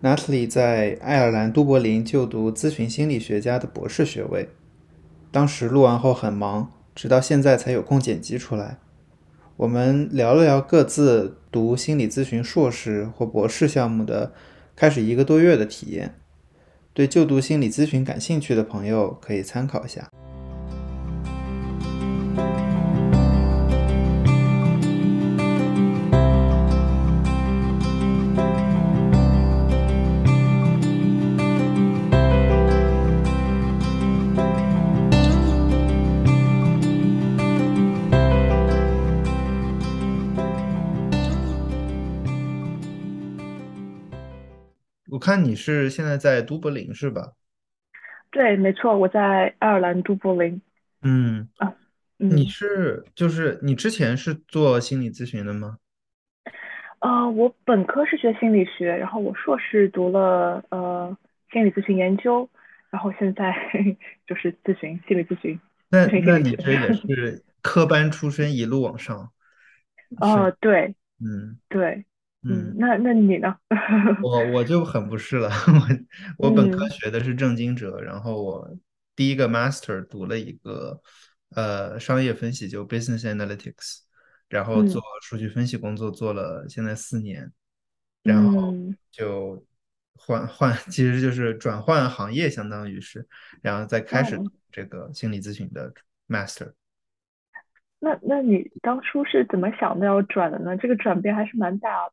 Natalie 在爱尔兰都柏林就读咨询心理学家的博士学位。当时录完后很忙，直到现在才有空剪辑出来。我们聊了聊各自读心理咨询硕士或博士项目的开始一个多月的体验。对就读心理咨询感兴趣的朋友可以参考一下。看你是现在在都柏林是吧？对，没错，我在爱尔兰都柏林嗯，啊，你嗯，是就是你之前是做心理咨询的吗？呃，我本科是学心理学，然后我硕士读了呃心理咨询研究，然后现在 就是咨询心理咨询，那。那你这也 是科班出身，一路往上？哦，对嗯对，嗯，嗯。那那你呢？我我就很不是了，我我本科嗯学的是正经哲，然后我第一个 master 读了一个呃商业分析，就 business analytics，然后做嗯数据分析工作做了现在四年，然后嗯，就换换，其实就是转换行业，相当于是，然后再开始哦，这个心理咨询的 master。那那你当初是怎么想的要转的呢？这个转变还是蛮大的。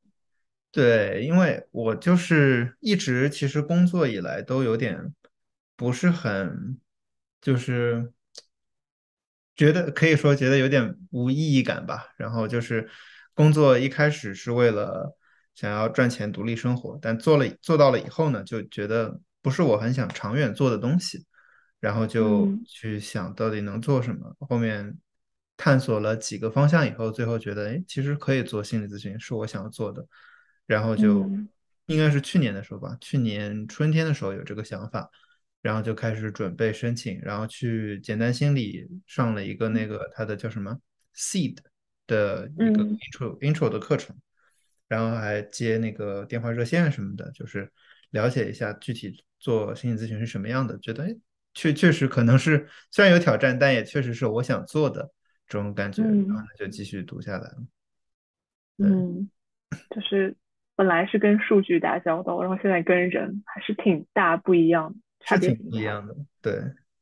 对，因为我就是一直其实工作以来都有点不是很，就是觉得可以说觉得有点无意义感吧。然后就是工作一开始是为了想要赚钱独立生活，但做了做到了以后呢，就觉得不是我很想长远做的东西，然后就嗯去想到底能做什么。后面探索了几个方向以后，最后觉得，哎，其实可以做心理咨询，是我想要做的。然后就嗯应该是去年的时候吧，去年春天的时候有这个想法，然后就开始准备申请，然后去简单心理上了一个那个它的叫什么 Seed 的一个嗯 intro intro 的课程，然后还接那个电话热线什么的，就是了解一下具体做心理咨询是什么样的，觉得哎，确确实可能是虽然有挑战，但也确实是我想做的这种感觉，然后就继续读下来了。嗯。就是本来是跟数据打交道，然后现在跟人还是挺大不一样，差是挺别挺大。不一样的。对，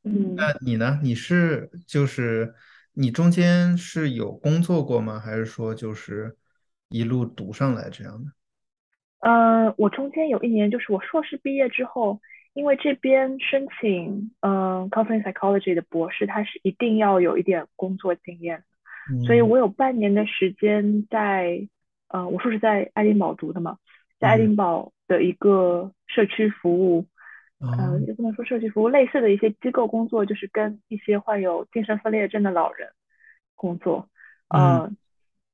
嗯，那你呢？你是就是你中间是有工作过吗？还是说就是一路读上来这样的？呃，我中间有一年，就是我硕士毕业之后，因为这边申请嗯、呃 counseling psychology 的博士，他是一定要有一点工作经验，所以嗯我有半年的时间在呃，我硕士在爱丁堡读的嘛，在爱嗯，丁堡的一个社区服务，呃，哦，也不能说社区服务，类似的一些机构工作，就是跟一些患有精神分裂症的老人工作，嗯。呃，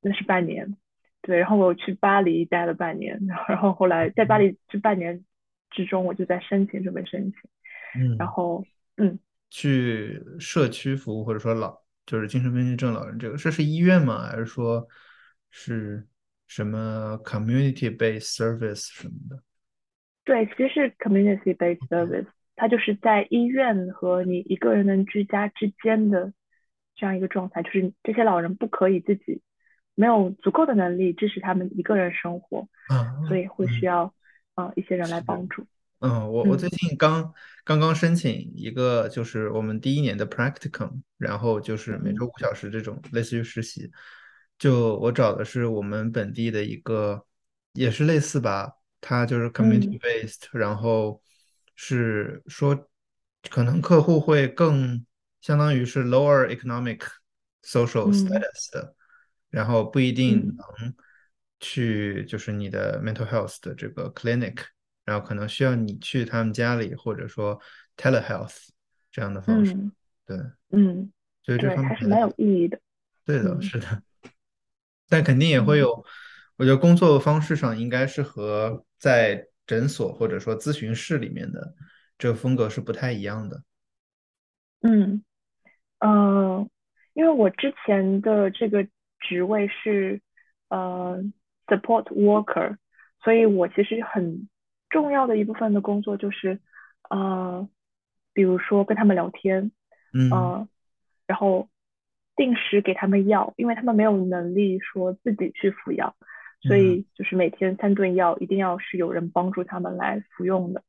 那是半年，对，然后我去巴黎待了半年，然后后后来在巴黎这半年之中，我就在申请，准备申请，嗯。然嗯，后嗯。去社区服务或者说老就是精神分裂症老人这个，这是医院吗？还是说是什么 community based service 什么的？对，其实是 community-based service，它就是在医院和你一个人的居家之间的这样一个状态，就是这些老人不可以自己没有足够的能力支持他们一个人生活，嗯所啊，以会需嗯，要呃一些人来。帮助。嗯，我我最嗯近刚刚刚申请一个，就是我们第一年的 practicum，然后就是每周嗯五小时这种类似于实习。就我找的是我们本地的一个，也是类似吧，它就是 community 嗯 based，然后是说可能客户会更相当于是 lower economic social 嗯 status 的，然后不一定嗯能去就是你的 mental health 的这个 clinic。然后可能需要你去他们家里，或者说 telehealth 这样的方式。嗯对，嗯，所以这，方面还是蛮有意义的。对的，嗯是的。但肯定也会嗯有，我觉得工作方式上应该是和在诊所或者说咨询室里面的这个风格是不太一样的。嗯。呃，因为我之前的这个职位是呃 support worker，所以我其实很重要的一部分的工作就是，呃，比如说跟他们聊天，嗯呃，然后定时给他们药，因为他们没有能力说自己去服药，所嗯以就是每天三顿药一定要是有人帮助他们来服用的。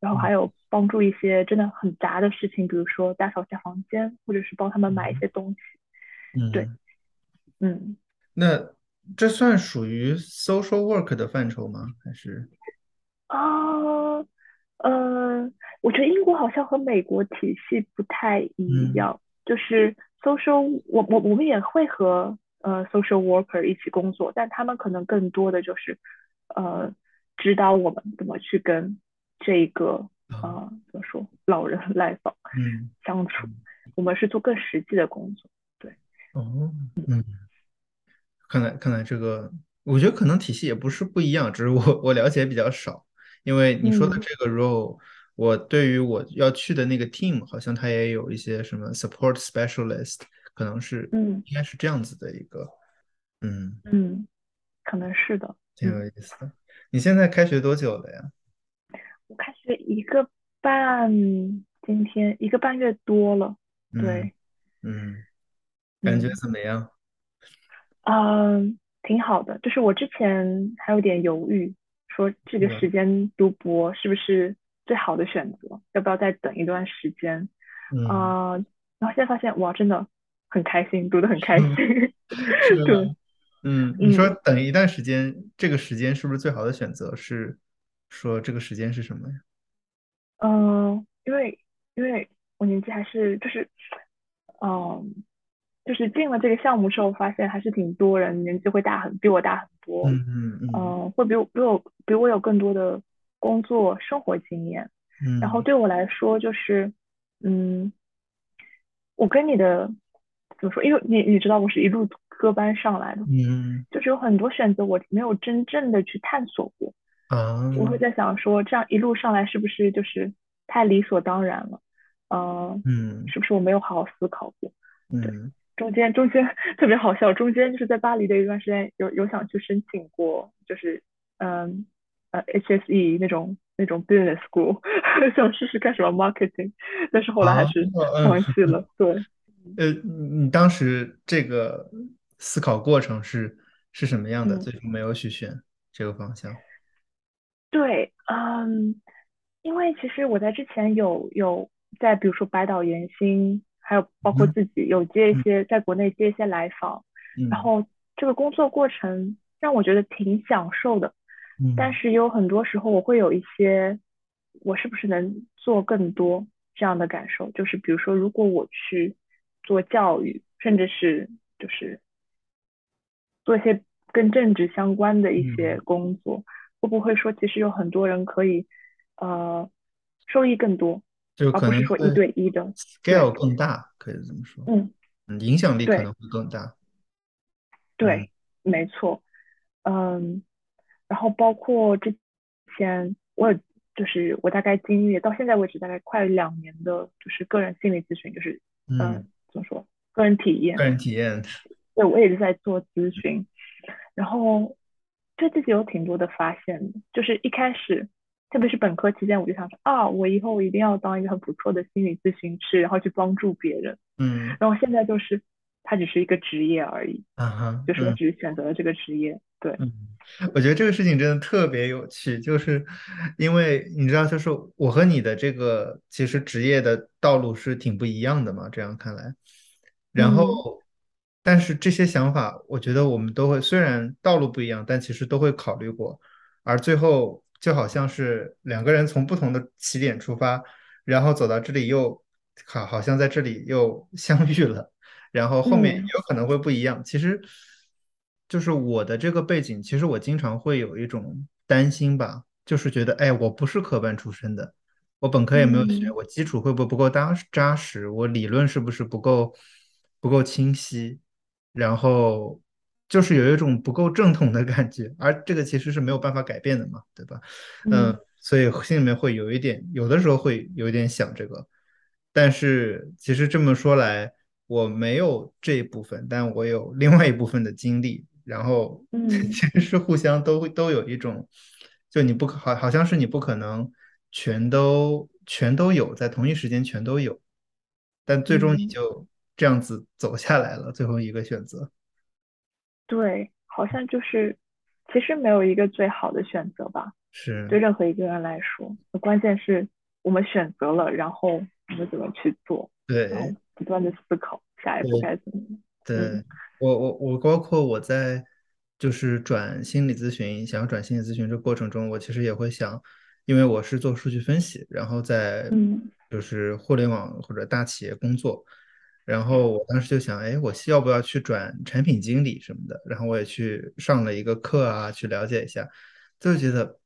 然后还嗯有帮助一些真的很杂的事情，比如说打扫一下房间，或者是帮他们买一嗯些东西。对，嗯，嗯。那这算属于 social work 的范畴吗？还是啊，呃，我觉得英国好像和美国体系不太一嗯样，就是 social，我我我们也会和呃 social worker 一起工作，但他们可能更多的就是呃指导我们怎么去跟这个啊呃怎么说老人来访嗯 相处，我们是做更实际的工作。对，哦嗯。看来，看来这个，我觉得可能体系也不是不一样，只是我我了解比较少。因为你说的嗯这个 role，我对于我要去的那个 team，好像它也有一些什么 support specialist，可能是嗯应该是这样子的一个，嗯，嗯，可能是的。挺有嗯，意思的。你现在开学多久了呀？我开学一个半，今天一个半月多了。嗯对，嗯，感觉嗯怎么样？嗯，挺好的。就是我之前还有点犹豫，说这个？时间读博是不是最好的选择？要不要再等一段时间？嗯，啊、然后现在发现，哇，真的很开心，读得很开心。对，嗯，你说嗯等一段时间，这个时间是不是最好的选择？是说这个时间是什么呀？嗯，因为因为我年纪还是就是，嗯，就是进了这个项目之后，发现还是挺多人年纪会大很，比我大很多，嗯嗯嗯嗯，会比我比我比我有更多的工作生活经验。然后嗯对我来说，就是嗯，我跟你的怎么说？因为你你知道我是一路科班上来的，嗯就是有很多选择我没有真正的去探索过。我会啊在想说，这样一路上来是不是就是太理所当然了？呃，嗯是不是我没有好好思考过？对，嗯中间中间 特别好笑，中间就是在巴黎的一段时间有有想去申请过，就是嗯呃 HSE 那种那种 business school，想试试干什么 marketing，但是后来还啊是放嗯弃了。对，呃，你你当时这个思考过程是是什么样的？嗯。最终没有去选这个方向。对，嗯，因为其实我在之前有有在比如说百岛研心，还有包括嗯自己有接一嗯些在国内接一些来访，然嗯后这个工作过程让我觉得挺享受的，但嗯是有很多时候我会有一些我是不是能做更多这样的感受，就是比如说如果我去做教育，甚至是就是做一些跟政治相关的一些嗯，工作。会不会说其实有很多人可以呃收益更多，就可而不是说一对一的？scale，更大，可以这么说。嗯，嗯，影响力可能会更大。嗯对，没错，嗯，然后包括之前我也就是我大概经历到现在为止大概快两年的，就是个人心理咨询，就是嗯、怎么说个人体验个，人体验。对我也是在做咨询，然后对自己有挺多的发现的，就是一开始，特别是本科期间，我就想说啊，我以后一定要当一个很不错的心理咨询师，然后去帮助别人。嗯然后现在就是，它只是一个职业而已，啊哈就是我嗯。只是选择了这个职业。对，嗯，我觉得这个事情真的特别有趣，就是因为你知道，就是我和你的这个其实职业的道路是挺不一样的嘛，这样看来，然后，嗯但是这些想法，我觉得我们都会，虽然道路不一样，但其实都会考虑过，而最后就好像是两个人从不同的起点出发，然后走到这里又好，好像在这里又相遇了。然后后面嗯有可能会不一样。其实就是我的这个背景，其实我经常会有一种担心吧，就是觉得，哎，我不是科班出身的，我本科也没有学，嗯我基础会不会不够扎扎实，我理论是不是不够不够清晰，然后就是有一种不够正统的感觉，而这个其实是没有办法改变的嘛，对吧？嗯，嗯所以心里面会有一点，有的时候会有一点想这个，但是其实这么说来。我没有这一部分，但我有另外一部分的经历，然后 其嗯实是互相都会都有一种，就你不可好好像是你不可能全都全都有，在同一时间全都有，但最终你嗯，就这样子走下来了，最后一个选择。对，好像就是其实没有一个最好的选择吧，是对。任何一个人来说，关键是我们选择了，然后我们怎么去做，对不断的思考下一步该怎么。嗯。对，我我我包括我在就是转心理咨询，想要转心理咨询这过程中，我其实也会想，因为我是做数据分析，然后在嗯。就是互联网或者大企业工作，然后我当时就想，哎，我需要不要去转产品经理什么的？然后我也去上了一个课啊，去了解一下，就觉得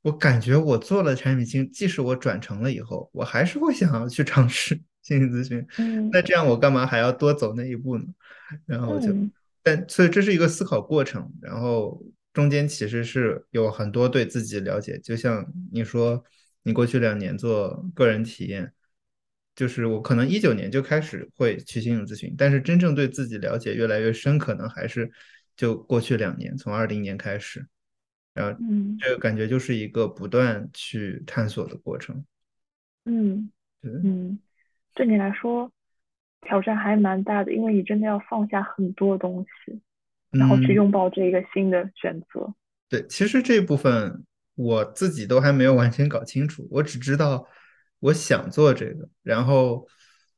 我感觉我做了产品经，即使我转成了以后，我还是会想要去尝试心理咨询。嗯那这样我干嘛还要多走那一步呢？然后就，嗯但所以这是一个思考过程，然后中间其实是有很多对自己了解，就像你说，你过去两年做个人体验，就是我可能一九年就开始会去心理咨询，但是真正对自己了解越来越深，可能还是就过去两年，从二零年开始，然后嗯这个感觉就是一个不断去探索的过程。嗯对，嗯，对你来说挑战还蛮大的，因为你真的要放下很多东西，然后去嗯，拥抱这一个新的选择。对，其实这部分我自己都还没有完全搞清楚，我只知道我想做这个，然后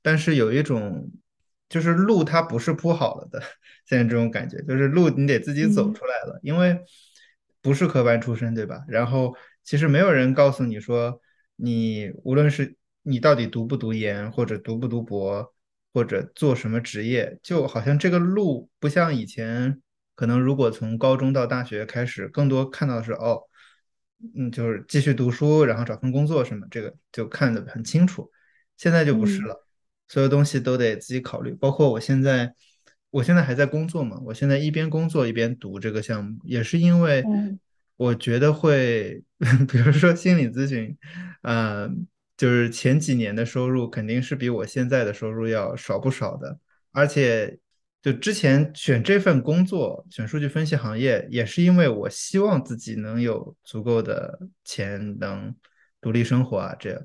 但是有一种就是路它不是铺好了的，现在这种感觉就是路你得自己走嗯出来了，因为不是科班出身，对吧？然后其实没有人告诉你说你无论是你到底读不读研，或者读不读博，或者做什么职业，就好像这个路不像以前。可能如果从高中到大学开始，更多看到的是哦，嗯，就是继续读书，然后找份工作什么，这个就看得很清楚。现在就不是嗯了，所有东西都得自己考虑。包括我现在，我现在还在工作嘛，我现在一边工作一边读这个项目，也是因为嗯我觉得会，比如说心理咨询，呃，就是前几年的收入肯定是比我现在的收入要少不少的。而且就之前选这份工作，选数据分析行业，也是因为我希望自己能有足够的钱，能独立生活啊，这样。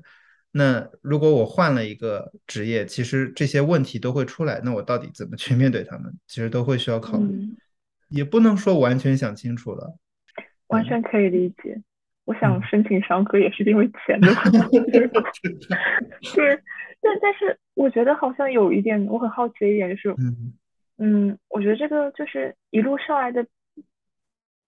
那如果我换了一个职业，其实这些问题都会出来，那我到底怎么去面对他们，其实都会需要考虑，嗯，也不能说完全想清楚了。完全可以理解。我想嗯，申请商科也是因为钱的问题。对，但但是我觉得好像有一点，我很好奇的一点就是，嗯嗯，我觉得这个就是一路上来的，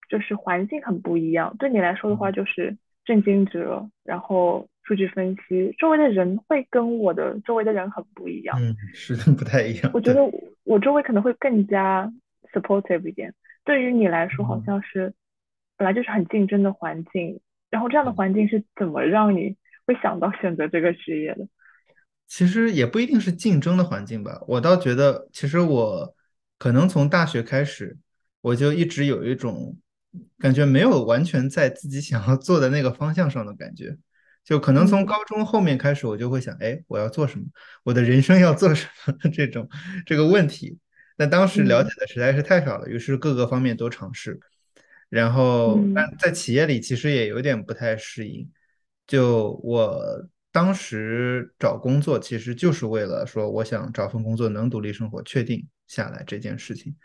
就是环境很不一样。对你来说的话，嗯就是震惊者，然后数据分析，周围的人会跟我的周围的人很不一样。嗯，是的，不太一样。我觉得我我周围可能会更加 supportive 一点。对于你来说，好嗯。像是本来就是很竞争的环境，然后这样的环境是怎么让你会想到选择这个职业的？其实也不一定是竞争的环境吧，我倒觉得，其实我可能从大学开始，我就一直有一种感觉，没有完全在自己想要做的那个方向上的感觉。就可能从嗯高中后面开始，我就会想，哎，我要做什么？我的人生要做什么？这种这个问题。那当时了解嗯的实在是太少了，于是各个方面都尝试。然后，但嗯在企业里其实也有点不太适应。就我当时找工作，其实就是为了说，我想找份工作能独立生活，确定下来这件事情。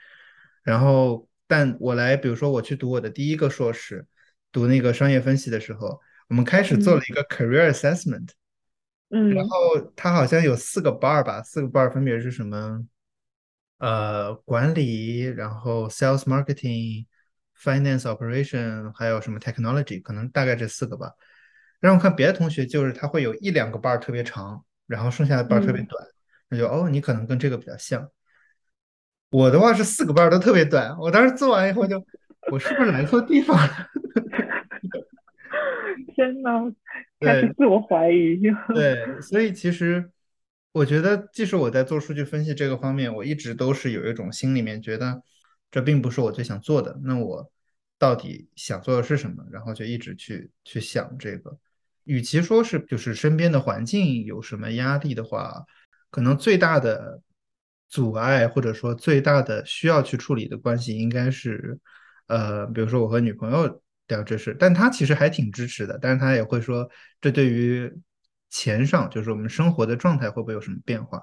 然后，但我来，比如说我去读我的第一个硕士，读那个商业分析的时候，我们开始做了嗯一个 career assessment，然嗯后它好像有四个 bar 吧，四个 bar 分别是什么？呃，管理，然后 sales marketing、finance operation，还有什么 technology，可能大概这四个吧。让我看别的同学，就是他会有一两个 bar 特别长，然后剩下的 bar 特别嗯，短，那就哦，你可能跟这个比较像。我的话是四个 bar 都特别短，我当时做完以后就，我是不是来错地方了？天呐，开始，自我怀疑。对，所以其实我觉得，即使我在做数据分析这个方面，我一直都是有一种心里面觉得这并不是我最想做的。那我到底想做的是什么？然后就一直去去想这个。与其说是就是身边的环境有什么压力的话，可能最大的阻碍或者说最大的需要去处理的关系，应该是呃，比如说我和女朋友。聊这事，但他其实还挺支持的，但是他也会说，这对于钱上，就是我们生活的状态会不会有什么变化？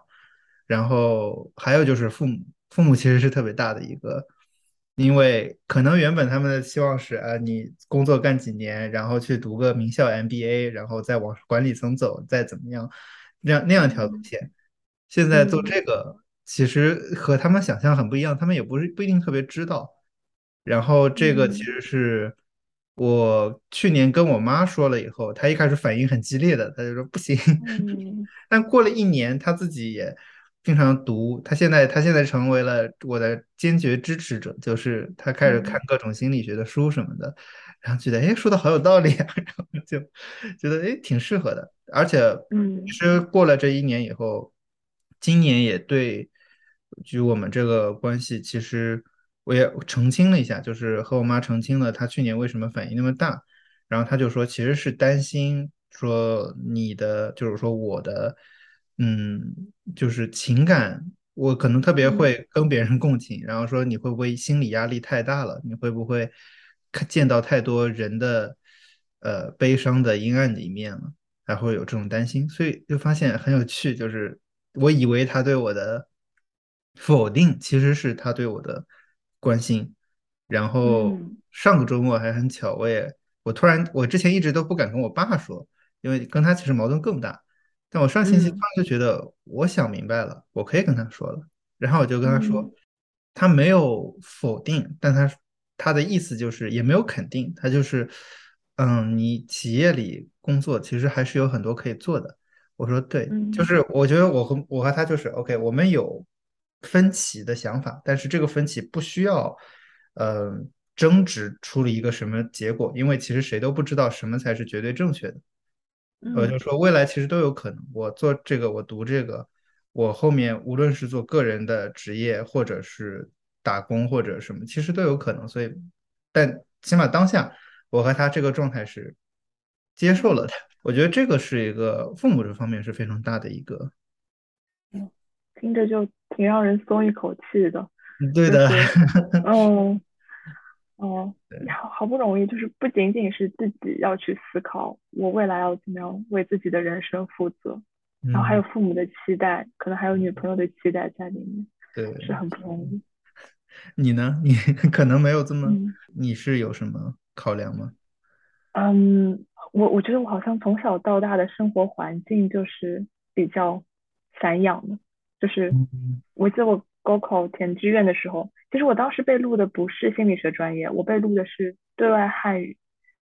然后还有就是父母，父母其实是特别大的一个，因为可能原本他们的期望是啊，你工作干几年，然后去读个名校 MBA，然后再往管理层走，再怎么样，那样那样一条路嗯线。现在做嗯这个其实和他们想象很不一样，他们也不是不一定特别知道。然后这个其嗯实是我去年跟我妈说了以后，她一开始反应很激烈的，她就说不行。嗯 但过了一年，她自己也经常读，他现在他现在成为了我的坚决支持者，就是他开始看嗯。各种心理学的书什么的，然后觉得哎说的好有道理啊，然后就觉得哎挺适合的，而且其嗯。实过了这一年以后，今年也对，就我们这个关系，其实我也澄清了一下，就是和我妈澄清了她去年为什么反应那么大，然后她就说其实是担心说你的，就是说我的，嗯，就是情感，我可能特别嗯会跟别人共情，然后说你会不会心理压力太大了，你会不会看见到太多人的呃悲伤的阴暗的一面了。还会有这种担心，所以就发现很有趣，就是我以为他对我的否定其实是他对我的关心。然后嗯上个周末还很巧，我也我突然我之前一直都不敢跟我爸说，因为跟他其实矛盾更大。但我上星期突嗯然就觉得我想明白了，我可以跟他说了。然后我就跟他说，嗯他没有否定，但他他的意思就是也没有肯定，他就是，嗯，你企业里工作其实还是有很多可以做的。我说对，就嗯是我觉得我和我和他就是 OK，我们有分歧的想法，但是这个分歧不需要，呃，争执出了一个什么结果，因为其实谁都不知道什么才是绝对正确的。我就嗯说未来其实都有可能，我做这个，我读这个，我后面无论是做个人的职业，或者是打工或者什么，其实都有可能。所以，但起码当下，我和他这个状态是接受了的。我觉得这个是一个父母这方面是非常大的一个，嗯，听着就挺让人松一口气的，嗯对的，就是，嗯，哦，对，好好不容易，就是不仅仅是自己要去思考我未来要怎么样为自己的人生负责，然后还有嗯，父母的期待，可能还有女朋友的期待在里面，对是。很不容易。你呢？你可能没有这么，嗯你是有什么考量吗？嗯，我我觉得我好像从小到大的生活环境就是比较散养的，就是嗯我记得我高考填志愿的时候，其实我当时被录的不是心理学专业，我被录的是对外汉语，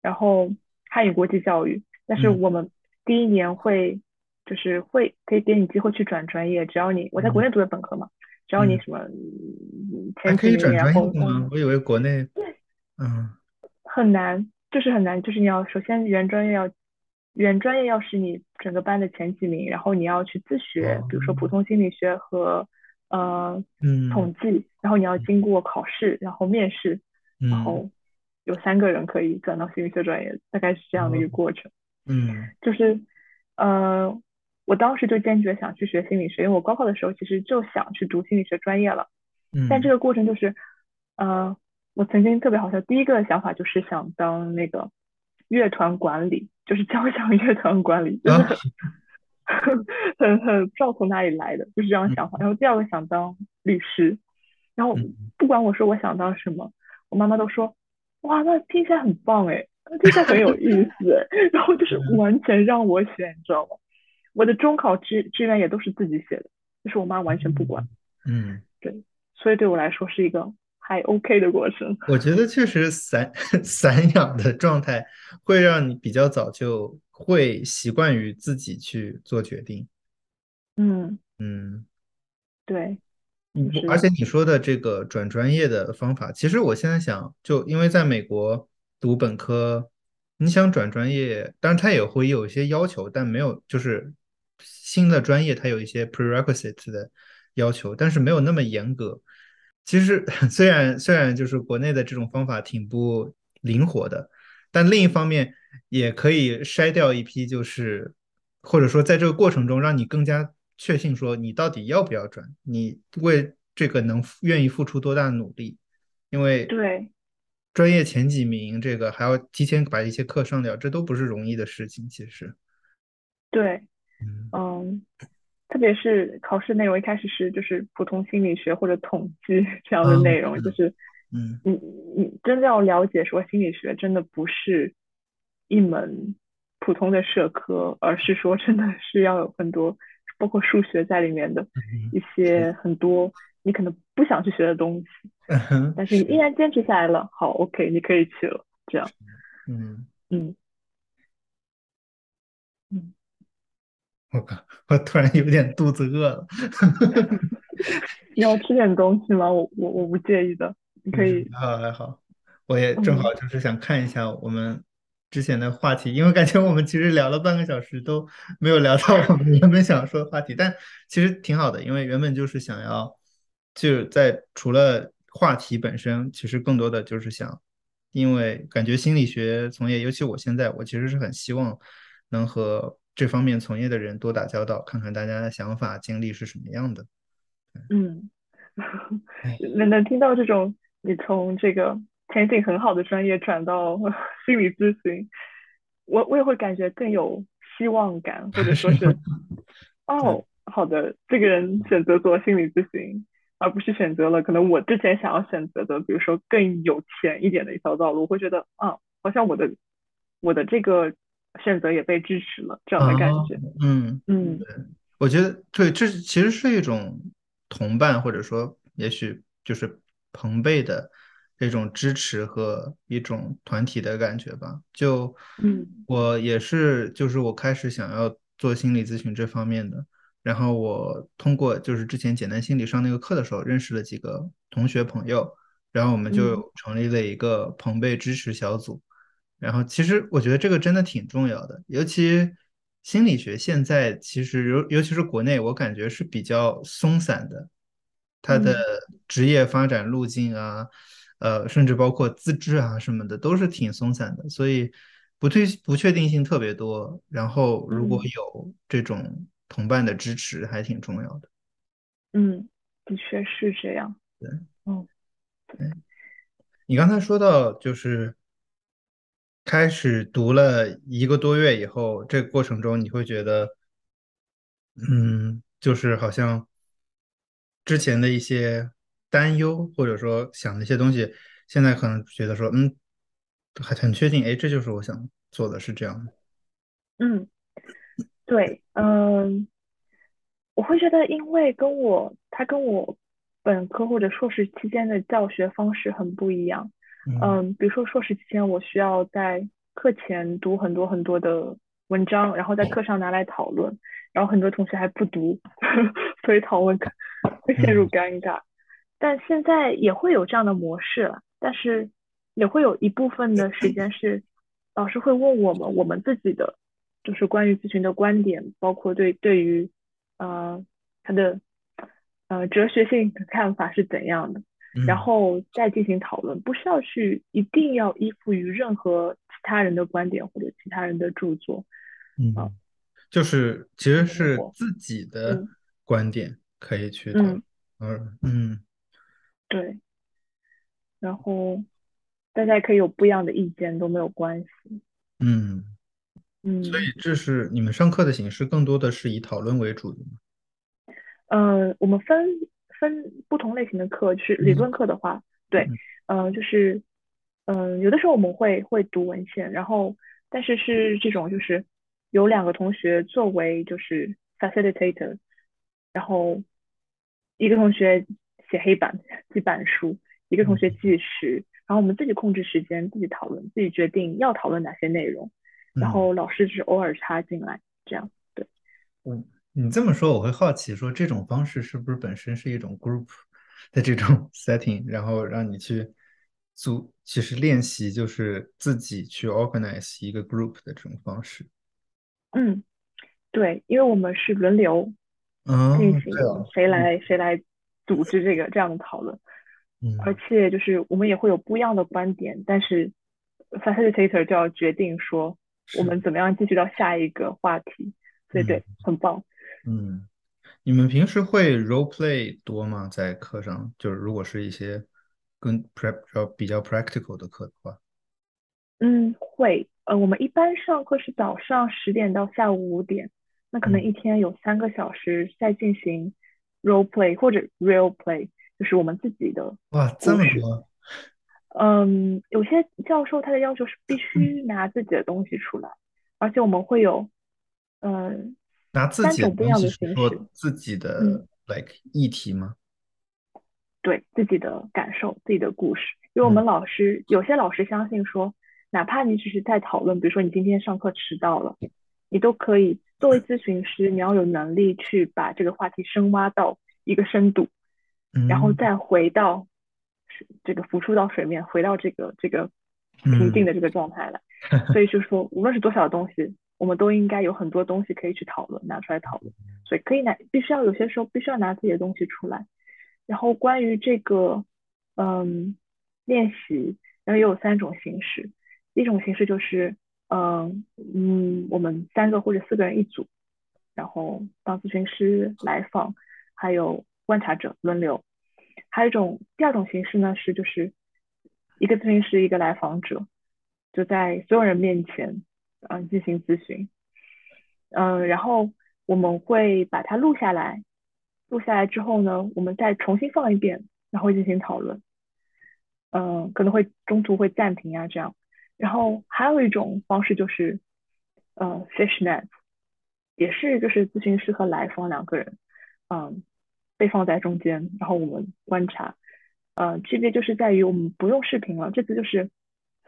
然后汉语国际教育，但是嗯。我们第一年会就是会可以给你机会去转专业，只要你我在国嗯。内读的本科嘛，只要你嗯，什么前几名，可以转专业然后嗯吗？我以为国内，嗯，很难，就是很难，就是你要首先原专业要原专业要是你整个班的前几名，然后你要去自学，哦，比如说普通心理学和呃嗯。统计，然后你要经过考试，然后面试，然嗯，后有三个人可以转到心理学专业，大概是这样的一哦，个过程。嗯。就是呃，我当时就坚决想去学心理学，因为我高考的时候其实就想去读心理学专业了。嗯。但这嗯个过程就是，呃，我曾经特别好笑，第一个想法就是想当那个乐团管理，就是交响乐团管理，就是啊，很很很不知道从哪里来的，就是这样想法。嗯然后第二个想当律师，然后嗯不管我说我想当什么，我妈妈都说，哇，那听起来很棒哎，听起来很有意思哎，然后就是完全让我选，你知道吗？我的中考志志愿也都是自己写的，就是我妈完全不管。嗯嗯，对，所以对我来说是一个还 OK 的过程。我觉得确实散 散养的状态会让你比较早就会习惯于自己去做决定。嗯，嗯。对，嗯，而且你说的这个转专业的方法，其实我现在想，就因为在美国读本科，你想转专业，当然它也会有一些要求，但没有就是新的专业它有一些 prerequisite 的要求，但是没有那么严格。其实 虽然虽然就是国内的这种方法挺不灵活的，但另一方面也可以筛掉一批，就是或者说在这个过程中让你更加确信说你到底要不要转，你为这个能愿意付出多大的努力，因为对，专业前几名，这个还要提前把一些课上掉，这都不是容易的事情。其实，对，嗯。嗯，特别是考试内容一开始是就是普通心理学或者统计这样的嗯内容，就是嗯。你你真的要了解说心理学真的不是一门普通的社科，而是说真的是要有很多包括数学在里面的嗯，一些很多你可能不想去学的东西，嗯但是你依然坚持下来了，好，OK，你可以去了，这样，嗯，嗯。嗯，我靠，我突然有点肚子饿了。你要吃点东西吗？我我我不介意的，你可嗯，以，还好还好，我也正嗯好就是想看一下我们之前的话题，因为感觉我们其实聊了半个小时都没有聊到我们原本想说的话题，但其实挺好的，因为原本就是想要就在除了话题本身，其实更多的就是想，因为感觉心理学从业，尤其我现在，我其实是很希望能和这方面从业的人多打交道，看看大家的想法经历是什么样的。嗯。哎，能能听到这种你从这个前景很好的专业转到 心理咨询，我我也会感觉更有希望感，或者？说是。哦，好的，这个人选择做心理咨询，而不是选择了可能我之前想要选择的，比如说更有钱一点的一条道路，我会觉得啊，好像我的我的这个选择也被支持了，这样的感啊，觉。嗯，嗯我觉得对，这其实是一种同伴，或者说也许就是朋辈的这种支持和一种团体的感觉吧。就嗯我也是，就是我开始想要做心理咨询这方面的，然后我通过就是之前简单心理上那个课的时候，认识了几个同学朋友，然后我们嗯就成立了一个朋辈支持小组。然后其实我觉得这个真的挺重要的，尤其心理学现在其实尤尤其是国内，我感觉是比较松散的，它的嗯职业发展路径啊，呃，甚至包括资质啊什么的，都是挺松散的，所以不确不确定性特别多。然后如果嗯有这种同伴的支持，还挺重要的。嗯，的确是这样。对，嗯对你刚才说到就是开始读了一个多月以后，这个过程中你会觉得。嗯，就是好像之前的一些担忧，或者说想的一些东西，现在可能觉得说，嗯，还很确定，哎，这就是我想做的，是这样的。嗯。对，嗯，我会觉得，因为跟我他跟我本科或者硕士期间的教学方式很不一样。嗯嗯，比如说硕士期间，我需要在课前读很多很多的文章，然后在课上拿来讨论，然后很多同学还不读，所以讨论 会陷入嗯。尴尬。但现在也会有这样的模式了，但是也会有一部分的时间是老师会问我们我们自己的，就是关于咨询的观点，包括对对于呃他的呃哲学性的看法是怎样的，然嗯后再进行讨论，不需要去一定要依附于任何其他人的观点或者其他人的著作啊，嗯，就是其实是自己的嗯。观点可以去讨论。嗯嗯嗯对，然后大家也可以有不一样的意见都没有关系，嗯嗯，所以嗯。这是你们上课的形式更多的是以讨论为主的吗？呃，我们分分不同类型的课，就是理嗯论课的话，对，嗯呃，就是嗯、呃有的时候我们会会读文献，然后但是是这种就是有两个同学作为就是 facilitator，然后一个同学写黑板记板书，一个同学嗯计时，然后我们自己控制时间，自己讨论，自己决定要讨论哪些内容，然嗯。后老师只是偶尔插进来，这样，对。嗯，你这么说，我会好奇，说这种方式是不是本身是一种 group 的这种 setting，然后让你去组，其实练习就是自己去 organize 一个 group 的这种方式。嗯，对，因为我们是轮流进行哦，谁嗯来谁来组织这个这样的讨论，而嗯且就是我们也会有不一样的观点，但是 facilitator 就要决定说我，们怎么样继续到下一个话题，所以嗯对，很棒。嗯，你们平时会 role play 多吗？在课上，就是如果是一些跟 prep 比较 practical 的课的话，嗯，会。呃，我们一般上课是早上十点到下午五点，那可能嗯，一天有三个小时在进行 role play 或者 real play，就是我们自己的哇，这。么多，嗯，有些教授他的要求是必须拿自己的东西出来，而且我们会有嗯拿自三己的东西的形式。自己嗯。的 like 议题吗？对自己的感受、自己的故事。因为我嗯们老师有些老师相信说，哪怕你只是在讨论，比如说你今天上课迟到了，你都可以作为咨询师，你要有能力去把这个话题深挖到一个深度，然后嗯再回到这个浮出到水面，回到这个这个平静嗯的这个状态来。所以就是说，无论是多少的东西，我们都应该有很多东西可以去讨论，拿出来讨论。所以可以拿，必须要有些时候必须要拿自己的东西出来。然后关于这个，嗯，练习，然后也有三种形式。一种形式就是，嗯嗯，我们三个或者四个人一组，然后当咨询师来访，还有观察者轮流。还有一种第二种形式呢是就是一个咨询师一个来访者，就在所有人面前，嗯，进行咨询。嗯，然后我们会把它录下来，录下来之后呢，我们再重新放一遍，然后进行讨论。嗯，可能会中途会暂停啊，这样。然后还有一种方式就是，呃，fishnet，也是就是咨询师和来访两个人，嗯，被放在中间，然后我们观察。呃，区别就是在于我们不用视频了，这次就是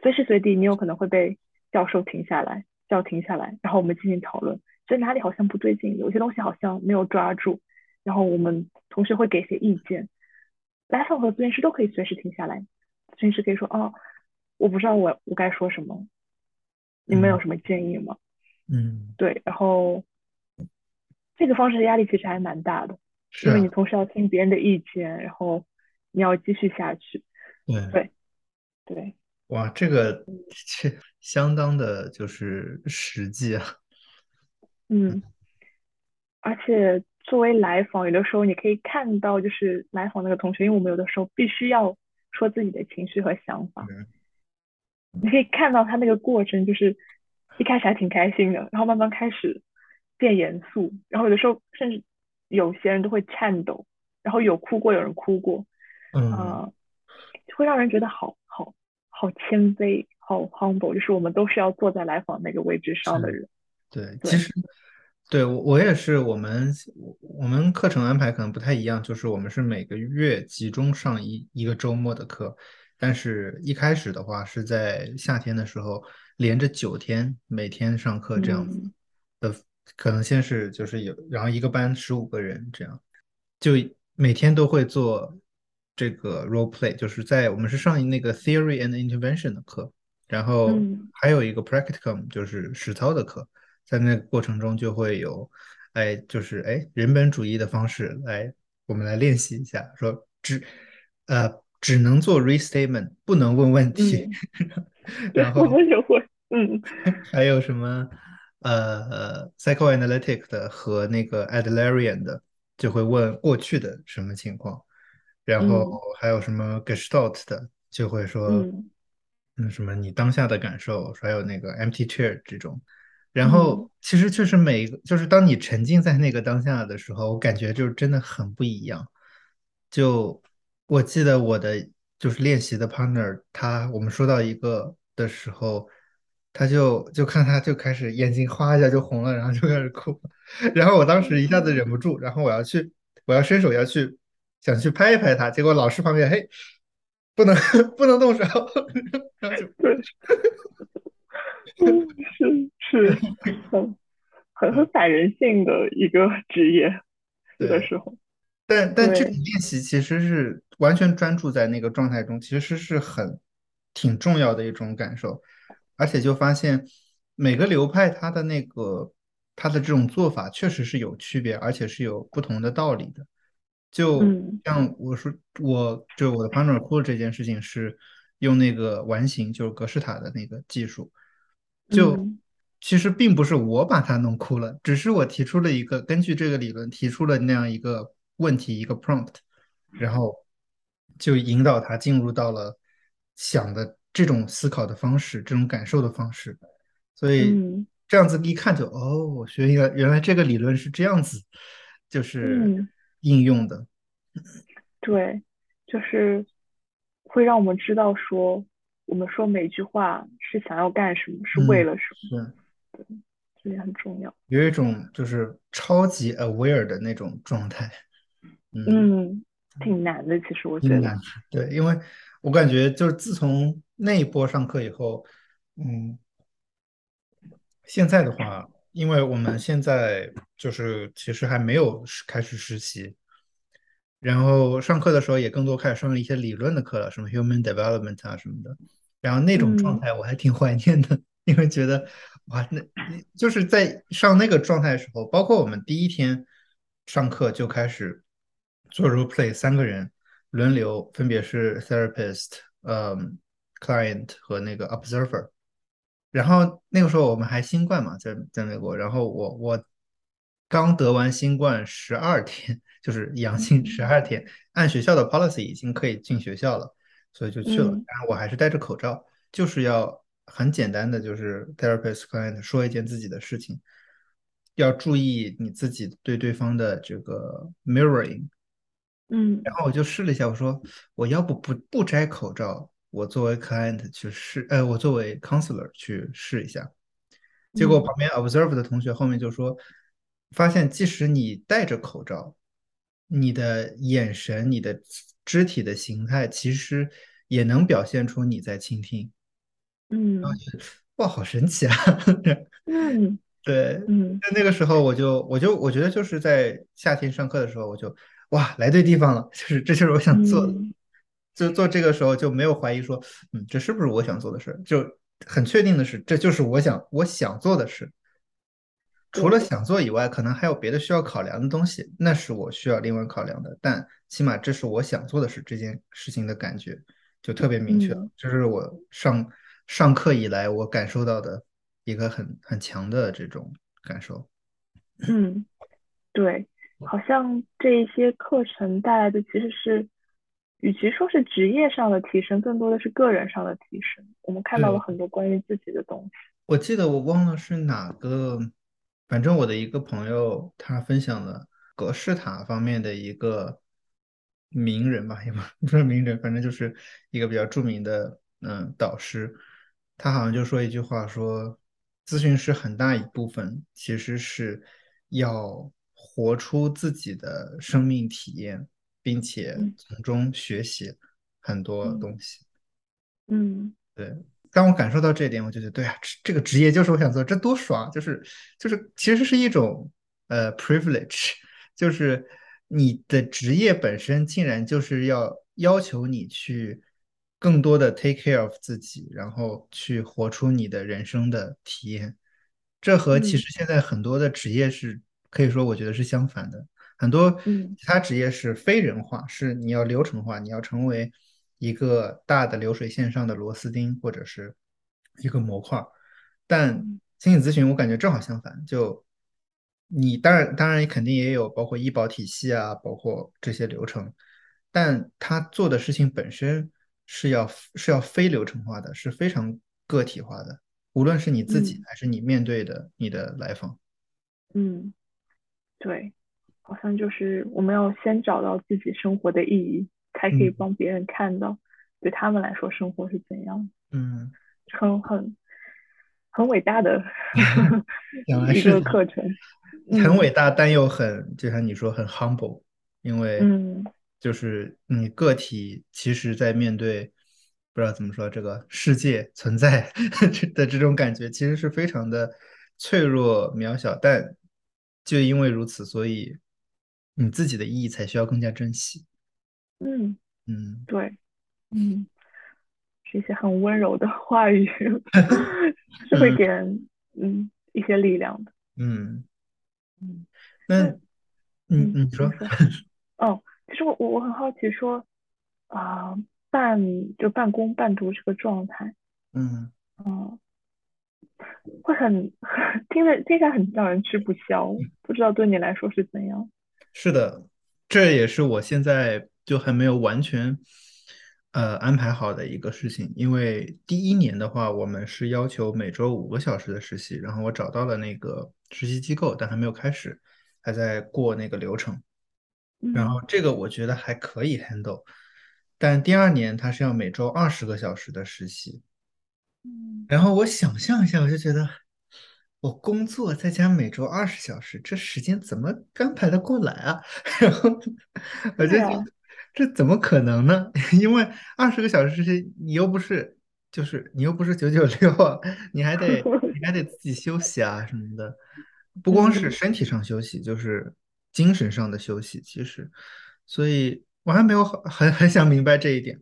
随时随地你有可能会被教授停下来，叫停下来，然后我们进行讨论，觉得哪里好像不对劲，有些东西好像没有抓住，然后我们同时会给一些意见。来访和咨询师都可以随时停下来，咨询师可以说：“哦，我不知道我我该说什么，你们有嗯什么建议吗？”嗯，对，然后这个方式的压力其实还蛮大的，是啊，因为你同时要听别人的意见，然后你要继续下去。对，对对，哇，这个这相当的就是实际啊，嗯，而且作为来访，有的时候你可以看到，就是来访那个同学，因为我们有的时候必须要说自己的情绪和想法，嗯你可以看到他那个过程，就是一开始还挺开心的，然后慢慢开始变严肃，然后有的时候甚至有些人都会颤抖，然后有哭过，有人哭过，嗯，啊、会让人觉得好好好谦卑，好 humble，就是我们都是要坐在来访那个位置上的。人。对，其，实对我我也是，我们我我们课程安排可能不太一样，就是我们是每个月集中上一一个周末的课，但是一开始的话是在夏天的时候连着九天每天上课这样子嗯。的，可能先是就是有，然后一个班十五个人这样，就每天都会做这个 role play，就是在我们是上那个 theory and intervention 的课，然后嗯。还有一个 practicum，就是实操的课。在那个过程中就会有，哎，就是哎，人本主义的方式来，我们来练习一下，说只呃只能做 restatement，不能问问题，嗯，然后我们也会，嗯。还有什么呃 psychoanalytic 的和那个 Adlerian 的，就会问过去的什么情况，然后嗯。还有什么 Gestalt 的，就会说嗯。嗯什么你当下的感受，还有那个 empty chair 这种。然嗯。后其实确实每一个，就是当你沉浸在那个当下的时候，我感觉就是真的很不一样。就我记得我的就是练习的 partner，他我们说到一个的时候，他就就看他就开始眼睛哗一下就红了，然后就开始哭，然后我当时一下子忍不住，然后我要去我要伸手要去想去拍一拍他，结果老师旁边嘿不能不能动手，然后就 对，嗯是是很很很反人性的一个职业，有的。时候，但但这个，练习其实是完全专注在那个状态中，其实是很挺重要的一种感受，而且就发现每个流派它的那个它的这种做法确实是有区别，而且是有不同的道理的。就嗯。像我说，我就我的 partner 哭这件事情是用那个完形，就是格式塔的那个技术，就嗯。其实并不是我把它弄哭了，只是我提出了一个根据这个理论提出了那样一个问题，一个 prompt，然后就引导他进入到了想的这种思考的方式，这种感受的方式。所以嗯这样子一看就哦，我学一个原来这个理论是这样子，就是嗯，应用的。对，就是会让我们知道说，我们说每句话是想要干什么，是为嗯，了什么，是对这也很重要。有一种就是超级 aware 的那种状态。嗯。嗯，挺难的，其实我觉得。对，因为我感觉就是自从那一波上课以后，嗯，现在的话，因为我们现在就是其实还没有开始实习，然后上课的时候也更多开始上一些理论的课了，什么 human development 啊什么的，然后那种状嗯。态我还挺怀念的，因为觉得哇，那那就是在上那个状态的时候，包括我们第一天上课就开始做 role play，三个人轮流，分别是 therapist、嗯 client 和那个 observer。然后那个时候我们还新冠嘛，在在美国，然后我我刚得完新冠十二天，就是阳性十嗯二天，按学校的 policy 已经可以进学校了，所以就去了。嗯然后我还是戴着口罩，就是要很简单的，就是 therapist client 说一件自己的事情，要注意你自己对对方的这个 mirroring。嗯然嗯后我就试了一下，我说我要不不不摘口罩，我作为 client 去试，呃，我作为 counselor 去试一下。结果嗯旁边 observe 的同学后面就说，发现即使你戴着口罩，你的眼神、你的肢体的形态，其实也能表现出你在倾听。嗯然后哇，好神奇啊！嗯对，嗯那那个时候我就我就我觉得就是在夏天上课的时候，我就哇来对地方了，就是这就是我想做的。嗯就做这个时候就没有怀疑说，嗯，这是不是我想做的事就很确定的是，这就是我想我想做的事。除了，想做以外，可能还有别的需要考量的东西，那是我需要另外考量的。但起码这是我想做的事，这件事情的感觉就特别明确了。嗯这是我上上课以来我感受到的一个很很强的这种感受。嗯，对，好像这一些课程带来的其实是，与其说是职业上的提升，更多的是个人上的提升。我们看到了，很多关于自己的东西。我记得我忘了是哪个，反正我的一个朋友他分享了格式塔方面的一个名人吧，也不不是名人，反正就是一个比较著名的嗯导师，他好像就说一句话说，咨询师很大一部分其实是要活出自己的生命体验，并且嗯从中学习很多嗯东西。嗯对，当我感受到这一点，我就觉得，对啊，这这个职业就是我想做，这多爽啊！就是就是其实是一种呃 privilege，就是你的职业本身竟然就是要要求你去更多的 take care of 自己，然后去活出你的人生的体验。这和其嗯实现在很多的职业是可以说，我觉得是相反的。很多嗯其他职业是非人化，是你要流程化，你要成为一个大的流水线上的螺丝钉或者是一个模块儿。但嗯心理咨询我感觉正好相反，就你当然当然肯定也有包括医保体系啊，包括这些流程，但他做的事情本身是要是要非流程化的，是非常个体化的，无论是你自己嗯还是你面对的你的来访。嗯，对，好像就是我们要先找到自己生活的意义，才可以嗯。帮别人看到，对他们来说生活是怎样，嗯，很很很伟大的 一个课程。很伟嗯。大，但又很就像你说很 humble，因为嗯。就是你个体其实在面对不知道怎么说这个世界存在 的这种感觉，其实是非常的脆弱渺小，但就因为如此，所以你自己的意义才需要更加珍惜。嗯，嗯对，嗯，是一些很温柔的话语，是会嗯给人嗯一些力量的。嗯，嗯，那那嗯嗯，你说，你说，哦，其实我我我很好奇说，啊、半就半工半读这个状态，嗯嗯、会很 听着听起来很让人吃不消，不知道对你来说是怎样。是的，这也是我现在就还没有完全呃安排好的一个事情。因为第一年的话，我们是要求每周五个小时的实习，然后我找到了那个实习机构，但还没有开始，还在过那个流程。然后嗯这个我觉得还可以 handle，但第二年他是要每周二十个小时的实习，嗯然后我想象一下，我就觉得我工作在家每周二十小时，这时间怎么安排的过来啊？然后我就觉得啊，这怎么可能呢？因为二十个小时时间，你又不是就是你又不是九九六啊，你还得 你还得自己休息啊什么的，不光是嗯身体上休息，就是精神上的休息，其实，所以我还没有很很很想明白这一点。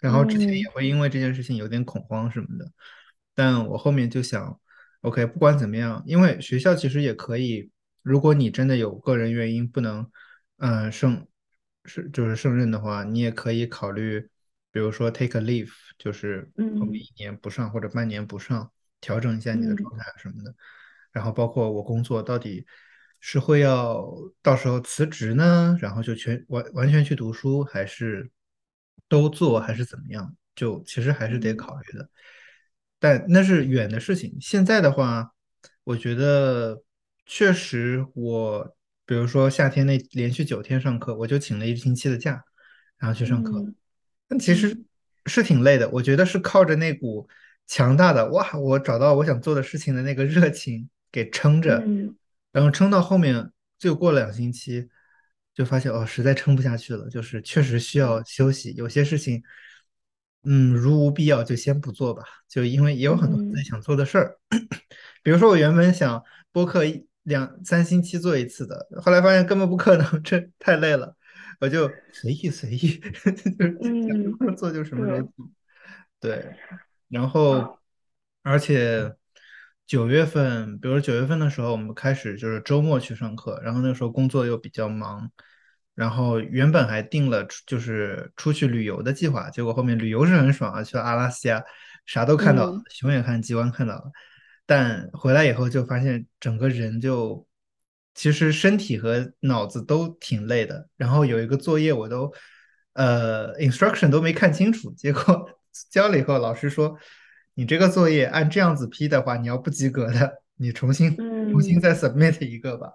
然后之前嗯也会因为这件事情有点恐慌什么的，但我后面就想，OK，不管怎么样，因为学校其实也可以，如果你真的有个人原因不能，嗯、胜是就是胜任的话，你也可以考虑，比如说 take a leave，就是后面嗯一年不上或者半年不上，调整一下你的嗯状态啊什么的。然后包括我工作到底是会要到时候辞职呢，然后就全完完全去读书，还是都做，还是怎么样？就其实还是得嗯考虑的。但那是远的事情。现在的话，我觉得确实我，比如说夏天那连续九天上课，我就请了一星期的假，然后去上课。嗯。但其实嗯是挺累的，我觉得是靠着那股强大的哇，我找到我想做的事情的那个热情给撑着，嗯。然后撑到后面就过了两星期，就发现哦，实在撑不下去了，就是确实需要休息，有些事情，嗯，如无必要就先不做吧，就因为也有很多自己嗯想做的事儿，比如说我原本想播客一两三星期做一次的，后来发现根本不可能，这太累了。我就随 意随意，就什么嗯，时候做就什么时候对做。对，然后啊，而且九月份，比如九月份的时候，我们开始就是周末去上课，然后那时候工作又比较忙，然后原本还定了出就是出去旅游的计划，结果后面旅游是很爽啊，去了阿拉斯加，啥都看到了，嗯熊也看，极光看到了，但回来以后就发现整个人就其实身体和脑子都挺累的。然后有一个作业我都呃 instruction 都没看清楚，结果 交了以后，老师说你这个作业按这样子批的话，你要不及格的，你重新重新嗯再 submit 一个吧。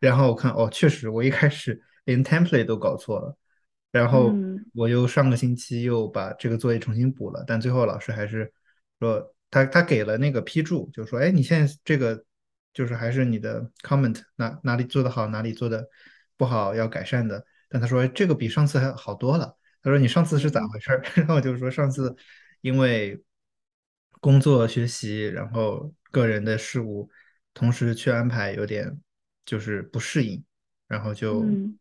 然后我看哦，确实我一开始连 template 都搞错了。然后嗯我又上个星期又把这个作业重新补了，但最后老师还是说他他给了那个批注，就说哎，你现在这个就是还是你的 comment 哪哪里做的好，哪里做的不好要改善的。但他说哎这个比上次还好多了。他说你上次是咋嗯回事儿？然后我就说上次因为工作、学习，然后个人的事务同时去安排，有点就是不适应。然后就，嗯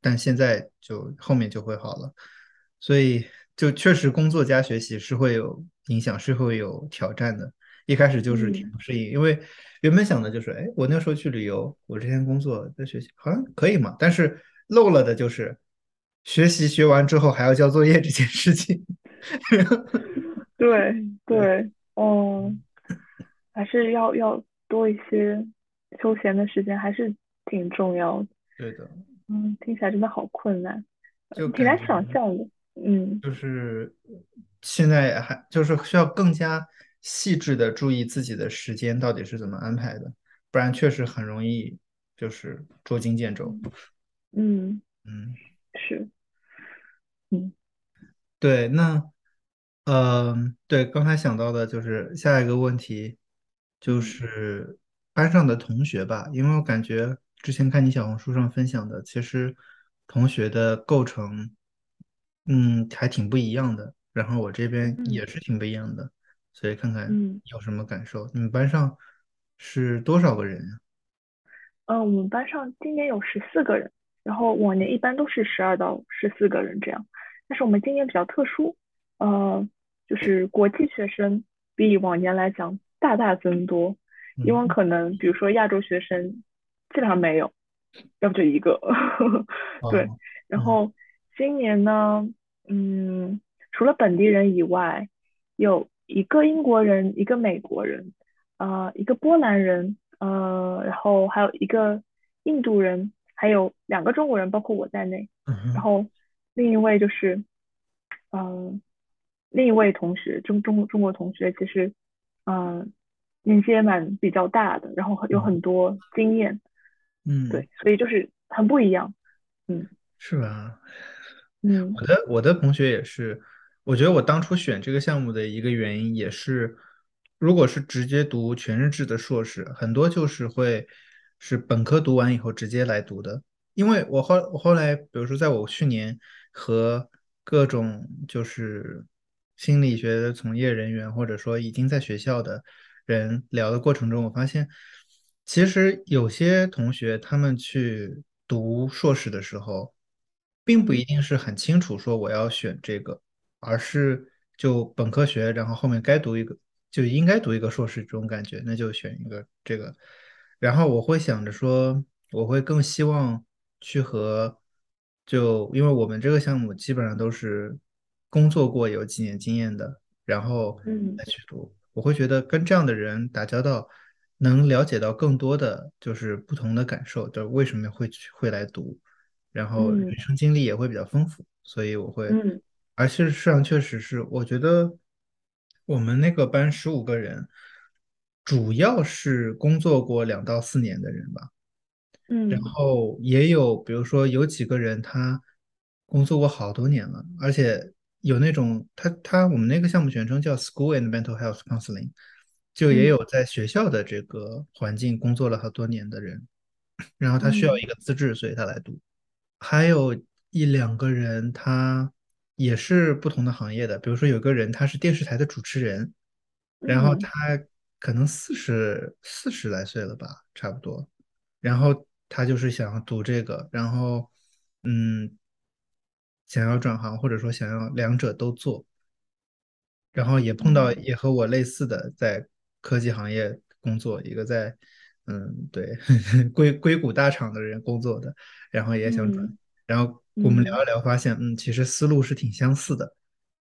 但现在就后面就会好了，所以就确实工作加学习是会有影响，是会有挑战的。一开始就是挺嗯不适应，因为原本想的就是，哎，我那时候去旅游，我之前工作在学习，好像可以嘛，但是漏了的就是学习学完之后还要交作业这件事情。对对，对，嗯，还是要要多一些休闲的时间，还是挺重要的。对的，嗯，听起来真的好困难，就挺难想象的。嗯。就是现在还就是需要更加细致的注意自己的时间到底是怎么安排的，不然确实很容易就是捉襟见肘。嗯嗯，嗯，是，嗯。对，那呃，对，刚才想到的就是下一个问题，就嗯。是班上的同学吧，因为我感觉之前看你小红书上分享的，其实同学的构成，嗯，还挺不一样的。然后我这边嗯也是挺不一样的，所以看看嗯。有什么感受。你们班上是多少个人呀？嗯，我们班上今年有十四个人，然后往年一般都是十二到十四个人这样，但是我们今年比较特殊，呃，就是国际学生比往年来讲大大增多，以往嗯可能比如说亚洲学生基本上没有，要不就一个，对，哦，嗯然后今年呢，嗯，除了本地人以外，有一个英国人，一个美国人。呃，一个波兰人，呃，然后还有一个印度人，还有两个中国人，包括我在内。然嗯后另一位就是，嗯，另一位同学，中中中国同学，其实，嗯，年纪也蛮比较大的，然后有很多经验，嗯，对，所以就是很不一样，嗯是吧？嗯我的我的同学也是，我觉得我当初选这个项目的一个原因也是，如果是直接读全日制的硕士，很多就是会是本科读完以后直接来读的。因为我后我后来，比如说在我去年和各种就是心理学的从业人员，或者说已经在学校的人聊的过程中，我发现其实有些同学他们去读硕士的时候。并不一嗯定是很清楚说我要选这个，而是就本科学，然后后面该读一个就应该读一个硕士这种感觉，那就选一个这个。然后我会想着说，我会更希望去和就因为我们这个项目基本上都是工作过有几年经验的，然后嗯再去读，我会觉得跟这样的人打交道，能了解到更多的就是不同的感受，就为什么会会来读。然后人嗯。生经历也会比较丰富，所以我会，嗯。而事实上确实是，我觉得我们那个班十五个人，主要是工作过两到四年的人吧，然嗯。后也有，比如说有几个人他工作过好多年了，而且有那种他他我们那个项目全称叫 School and Mental Health Counseling，就也嗯。有在学校的这个环境工作了好多年的人，然后他需要嗯。一个资质，所以他来读。还有一两个人，他也是不同的行业的，比如说有个人他是电视台的主持人，然后嗯。他可能四十四十来岁了吧，差不多，然后他就是想要读这个，然后嗯，想要转行，或者说想要两者都做，然后也碰到嗯。也和我类似的在科技行业工作，一个在嗯对 硅硅谷大厂的人工作的，然后也想转，嗯然后我们嗯。聊一聊，发现嗯其实思路是挺相似的，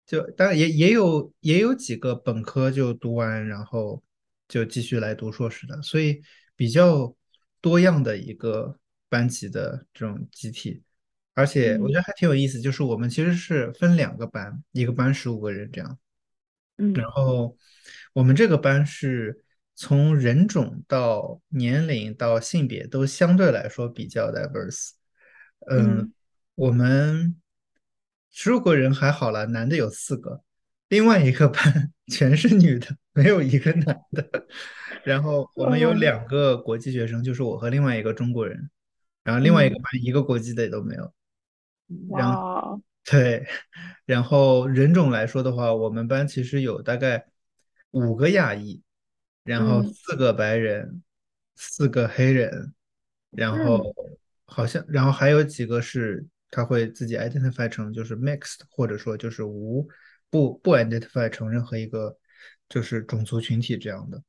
就当然也也有也有几个本科就读完，然后就继续来读硕士的，所以比较多样的一个班级的这种集体，而且我觉嗯。得还挺有意思，就是我们其实是分两个班，一个班十五个人这样。然嗯后我们这个班是从人种到年龄到性别都相对来说比较 diverse。嗯，嗯我们十五个人还好了，男的有四个，另外一个班 全是女的，没有一个男的。然后我们有嗯两个国际学生，就是我和另外一个中国人，然后另外一个嗯，班一个国际的也都没有。然后哇，对，然后人种来说的话，我们班其实有大概五个亚裔，然后嗯。四个白人，四个黑人，然后嗯。好像，然后还有几个是他会自己 identify 成就是 mixed，或者说就是无不不 identify 成任何一个就是种族群体这样的，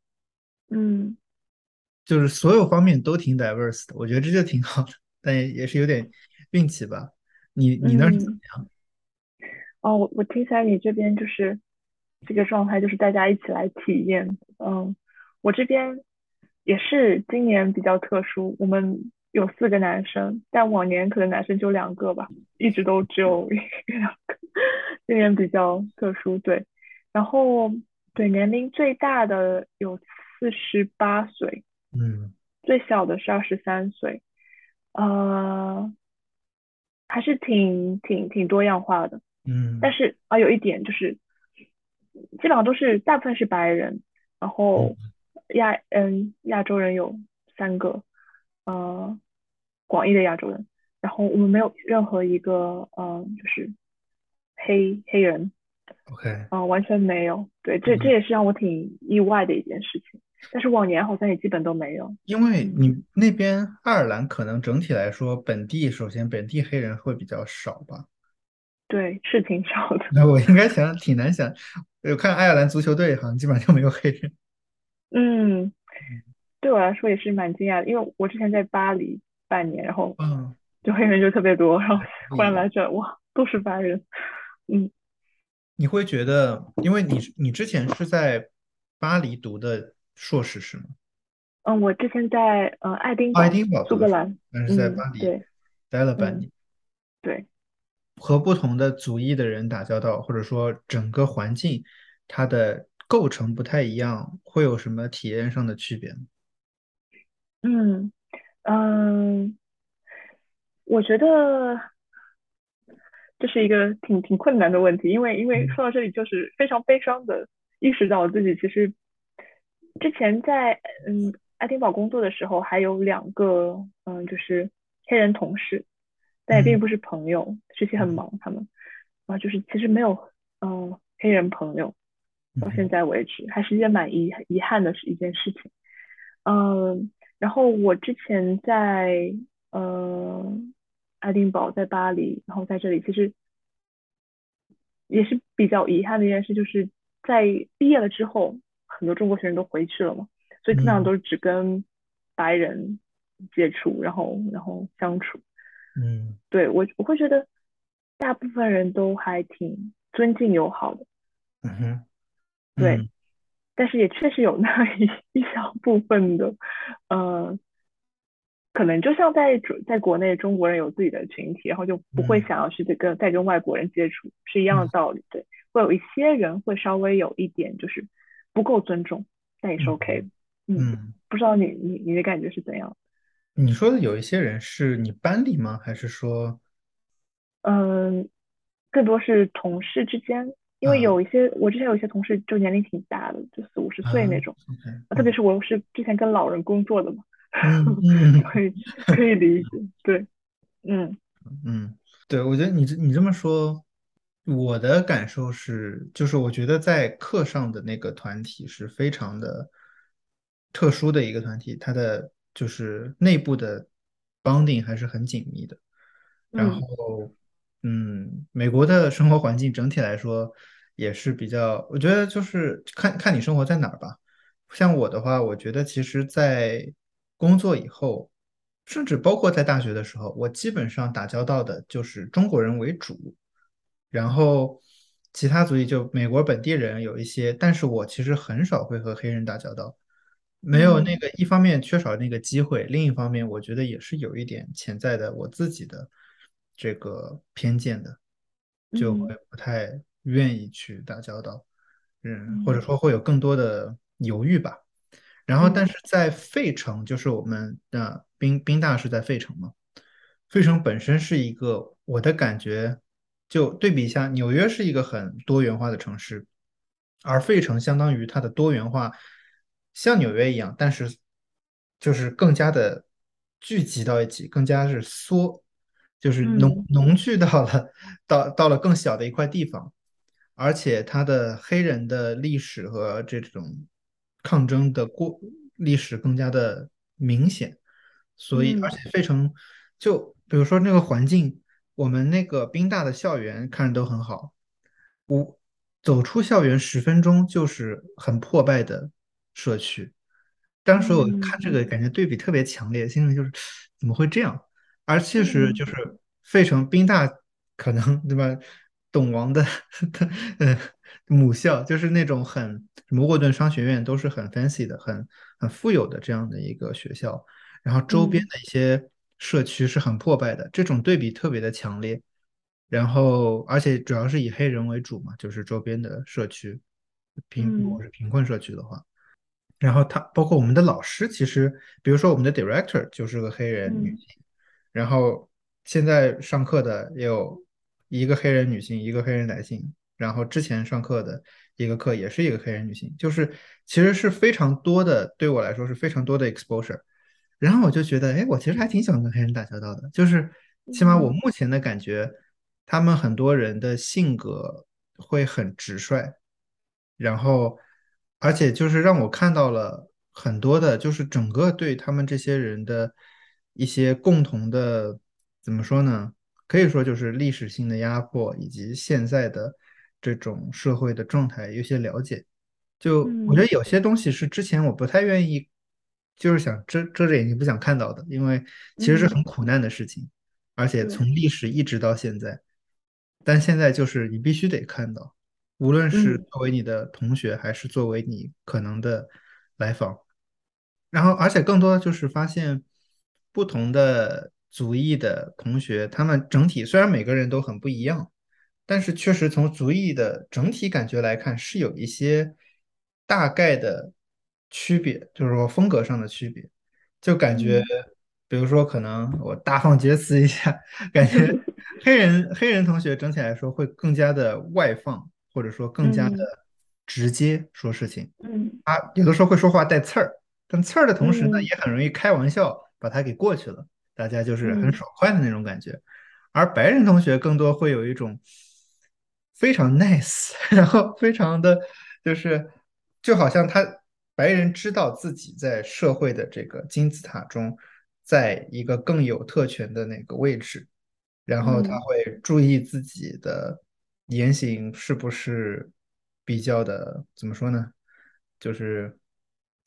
嗯。就是所有方面都挺 diverse 的，我觉得这就挺好的，但也也是有点运气吧。你你那儿是怎么嗯，样？哦，我我听起来你这边就是这个状态，就是大家一起来体验。嗯，我这边也是今年比较特殊，我们有四个男生，但往年可能男生就两个吧，一直都只有一两个。今年比较特殊，对。然后对年龄最大的有四十八岁，嗯最小的是二十三岁，呃，还是挺挺挺多样化的。嗯但嗯是啊，有一点就是，基本上都是大部分是白人，然后嗯亚嗯亚洲人有三个，呃，广义的亚洲人，然后我们没有任何一个呃就是黑黑人，，OK，啊、完全没有。对，这这嗯，也是让我挺意外的一件事情。但是往年好像也基本都没有。因为嗯，你那边爱尔兰可能整体来说，本地首先本地黑人会比较少吧。对，是挺少的。那我应该想挺难想，我看爱尔兰足球队好像基本上就没有黑人。嗯，对我来说也是蛮惊讶的，因为我之前在巴黎半年，然后嗯，就黑人就特别多，然后 忽然。来这，哇，都是白人。嗯你会觉得，因为你你之前是在巴黎读的硕士是吗？嗯，我之前在呃爱丁堡，爱丁堡苏格兰。但是在嗯，巴黎对，待了半嗯年。对，和不同的族裔的人打交道，或者说整个环境它的构成不太一样，会有什么体验上的区别呢？嗯嗯，我觉得这是一个挺挺困难的问题，因为因为嗯说到这里就是非常悲伤的意识到自己其实之前在嗯爱丁堡工作的时候，还有两个嗯就是黑人同事，但也并嗯。不是朋友，学习很嗯。忙他们，啊就是其实没有嗯黑人朋友，到现嗯。在为止还是一件蛮遗遗憾的是一件事情。嗯，然后我之前在呃爱丁堡，在巴黎，然后在这里，其实也是比较遗憾的一件事，就是在毕业了之后，很多中国学生都回去了嘛，所以基本上嗯。都是只跟白人接触，然后然后相处。嗯。对，我我会觉得大部分人都还挺尊敬友好的，嗯哼对，嗯。但是也确实有那一 一小部分的，呃，可能就像在中在国内中国人有自己的群体，然后就不会嗯。想要去这个再跟外国人接触，是一样的嗯。道理。对，会有一些人会稍微有一点就是不够尊重，那也是 OK 的。嗯不知道你你你的感觉是怎样？你说的有一些人是你班里吗？还是说嗯，更多是同事之间，因为啊有一些我之前有一些同事就年龄挺大的，就四五十岁啊那种特别嗯是我是之前跟老人工作的嘛，嗯嗯所以可以理解。对，嗯嗯，对，我觉得你这你这么说，我的感受是，就是我觉得在课上的那个团体是非常的特殊的一个团体，它的就是内部的 bonding 还是很紧密的。然嗯后，嗯，美国的生活环境整体来说也是比较，我觉得就是看看你生活在哪儿吧。像我的话，我觉得其实，在工作以后，甚至包括在大学的时候，我基本上打交道的就是中国人为主，然后其他族裔就美国本地人有一些，但是我其实很少会和黑人打交道，没有那嗯。个一方面缺少那个机会，另一方面我觉得也是有一点潜在的我自己的这个偏见的，就嗯。会不太愿意去打交道，嗯，或者嗯。说会有更多的犹豫吧。然后，但嗯。是在费城，就是我们的宾宾大是在费城嘛，费城本身是一个，我的感觉就对比一下，纽约是一个很多元化的城市，而费城相当于它的多元化像纽约一样，但是就是更加的聚集到一起，更加是缩，就是浓嗯。浓聚到了到到了更小的一块地方。而且它的黑人的历史和这种抗争的过历史更加的明显，所以而嗯。且费城就比如说那个环境，我们那个宾大的校园看着都很好，我走出校园十分钟就是很破败的社区。当时我看嗯这个感觉对比特别强烈，心里就是怎么会这样？而确实就嗯是费城宾大可能对吧？董王的呃母校就是那种很什么沃顿商学院都是很 fancy 的、很很富有的这样的一个学校，然后周边嗯的一些社区是很破败的，这种对比特别的强烈。然后而且主要是以黑人为主嘛，就是周边的社区贫如果嗯是贫困社区的话。然后他包括我们的老师，其实比如说我们的 director 就是个黑人女嗯性，然后现在上课的也有一个黑人女性，一个黑人男性，然后之前上课的一个课也是一个黑人女性，就是其实是非常多的，对我来说是非常多的 exposure。然后我就觉得，哎，我其实还挺喜欢跟黑人打交道的，就是起码我嗯目前的感觉，他们很多人的性格会很直率，然后而且就是让我看到了很多的，就是整个对他们这些人的一些共同的，怎么说呢？可以说就是历史性的压迫，以及现在的这种社会的状态有些了解。就我觉得嗯有些东西是之前我不太愿意，就是想遮遮着眼睛不想看到的，因为其实是嗯，很苦难的事情，而且从，历史一直到现在，但现在就是你必须得看到。无论是嗯。作为你的同学，还是作为你可能的来访，然后而且更多的就是发现不同的族裔的同学，他们整体虽然每个人都很不一样，但是确实从族裔的整体感觉来看，是有一些大概的区别，就是说风格上的区别。就感觉，嗯比如说，可能我大放厥词一下，感觉 黑人黑人同学整体来说会更加的外放，或者说更加的嗯直接说事情。嗯他有的时候会说话带刺儿，但刺儿的同时呢，嗯也很容易开玩笑把它给过去了，大家就是很嗯爽快的那种感觉。而白人同学更多会有一种非常 nice，然后非常的就是就好像他白人知道自己在社会的这个金字塔中，在一个更有特权的那个位置，然后他嗯会注意自己的言行是不是比较的怎么说呢？就是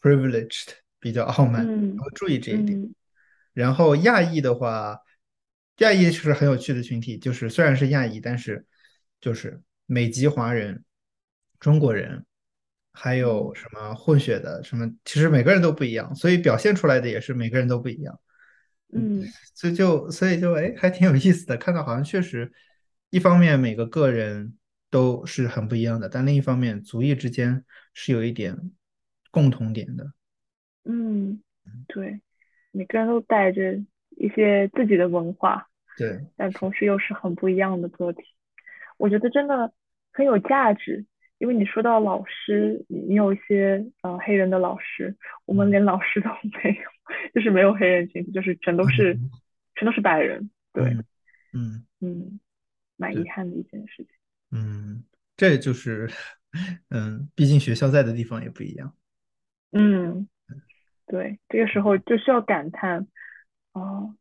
privileged，比较傲慢，他嗯会注意这一点。嗯然后亚裔的话，亚裔是很有趣的群体，就是虽然是亚裔，但是就是美籍华人、中国人，还有嗯什么混血的，什么其实每个人都不一样，所以表现出来的也是每个人都不一样。嗯，嗯所以就所以就哎，还挺有意思的，看到好像确实，一方面每个个人都是很不一样的，但另一方面族裔之间是有一点共同点的。嗯，对，每个人都带着一些自己的文化，对，但同时又是很不一样的个体。我觉得真的很有价值，因为你说到老师，你你有一些呃黑人的老师，我们嗯连老师都没有，就是没有黑人群体，就是全都是嗯全都是白人。对，嗯嗯。嗯，蛮。遗憾的一件事情。嗯，这就是，嗯，毕竟学校在的地方也不一样。嗯，对，这个时候就需要感叹，哦，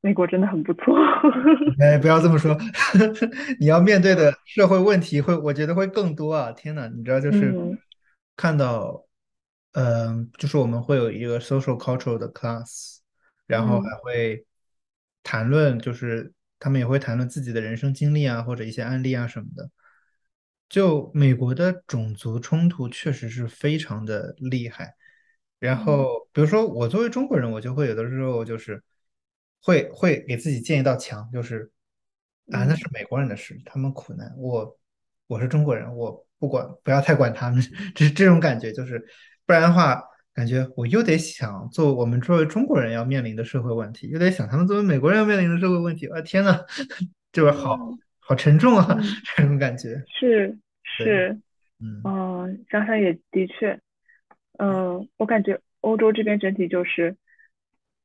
美国真的很不错。哎，不要这么说，你要面对的社会问题会，我觉得会更多啊！天呐，你知道，就是嗯看到，嗯、就是我们会有一个 social cultural 的 class，然后嗯还会谈论，就是他们也会谈论自己的人生经历啊，或者一些案例啊什么的。就美国的种族冲突确实是非常的厉害。然嗯后，比如说我作为中国人，我就会有的时候就是会会给自己建一道墙，就是啊，那嗯。是美国人的事，他们苦难，我我是中国人，我不管，不要太管他们，这是这种感觉，就是不然的话，感觉我又得想做我们作为中国人要面临的社会问题，又得想他们作为美国人要面临的社会问题，啊，天呐，就是好嗯。好沉重啊，嗯，这种感觉。是，是，嗯。嗯，想想也的确，嗯，我感觉欧洲这边整体就是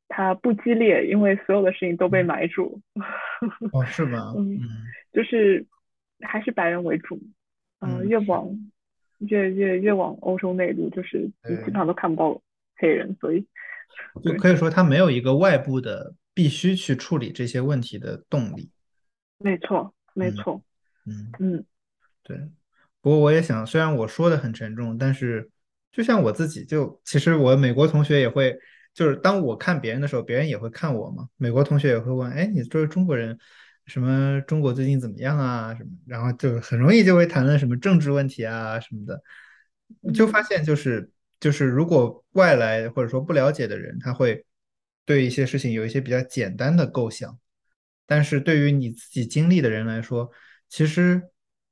它不激烈，因为所有的事情都被嗯，埋住。哦，是吗？嗯，嗯，就是还是白人为主，嗯，嗯，越往越越越往欧洲内陆，就是你基本，上都看不到黑人，所以对，就可以说他没有一个外部的必须去处理这些问题的动力。没错没嗯错，嗯。嗯对，不过我也想，虽然我说的很沉重，但是就像我自己就，其实我美国同学也会，就是当我看别人的时候，别人也会看我嘛。美国同学也会问，哎，你作为中国人，什么中国最近怎么样啊？什么，然后就很容易就会谈论什么政治问题啊什么的。就发嗯现就是就是如果外来或者说不了解的人，他会对一些事情有一些比较简单的构想。但是对于你自己经历的人来说，其实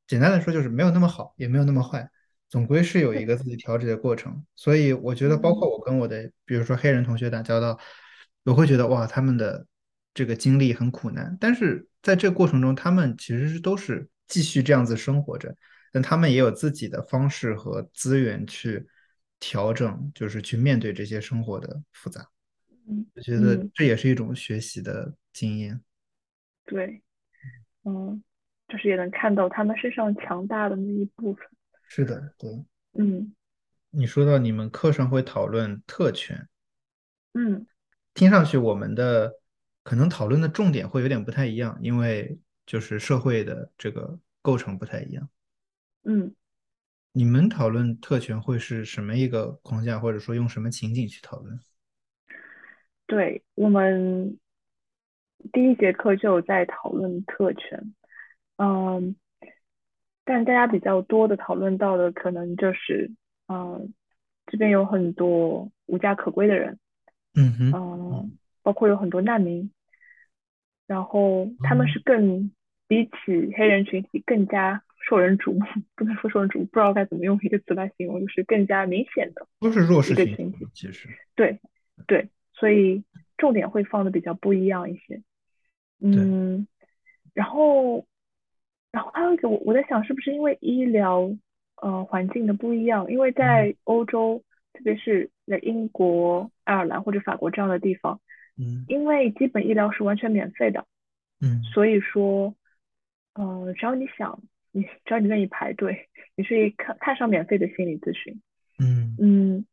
简单来说就是没有那么好，也没有那么坏，总归是有一个自己调节的过程。所以我觉得，包嗯括我跟我的，比如说黑人同学打交道，我会觉得哇，他们的这个经历很苦难，但是在这个过程中，他们其实是都是继续这样子生活着，但他们也有自己的方式和资源去调整，就是去面对这些生活的复杂。嗯我觉得嗯，这也是一种学习的经验。对，嗯，就是也能看到他们身上强大的那一部分。是的，对。嗯你说到你们课上会讨论特权，嗯听上去我们的可能讨论的重点会有点不太一样，因为就是社会的这个构成不太一样。嗯，你们讨论特权会是什么一个框架，或者说用什么情景去讨论？对，我们第一节课就有在讨论特权，嗯，但大家比较多的讨论到的可能就是，嗯，这边有很多无家可归的人，嗯哼，嗯，嗯包括有很多难民，然后他们嗯，是更比起黑人群体更加受人瞩目，不能说受人瞩目，不知道该怎么用一个词来形容，就是更加明显的都是弱势群体。其实对对，所以重点会放的比较不一样一些。嗯，然后然后还有一个我我在想，是不是因为医疗呃环境的不一样？因为嗯在欧洲，特别是在英国、爱尔兰或者法国这样的地方，嗯因为基本医疗是完全免费的，嗯所以说，呃，只要你想，你只要你愿意排队，你是看看上免费的心理咨询。嗯嗯，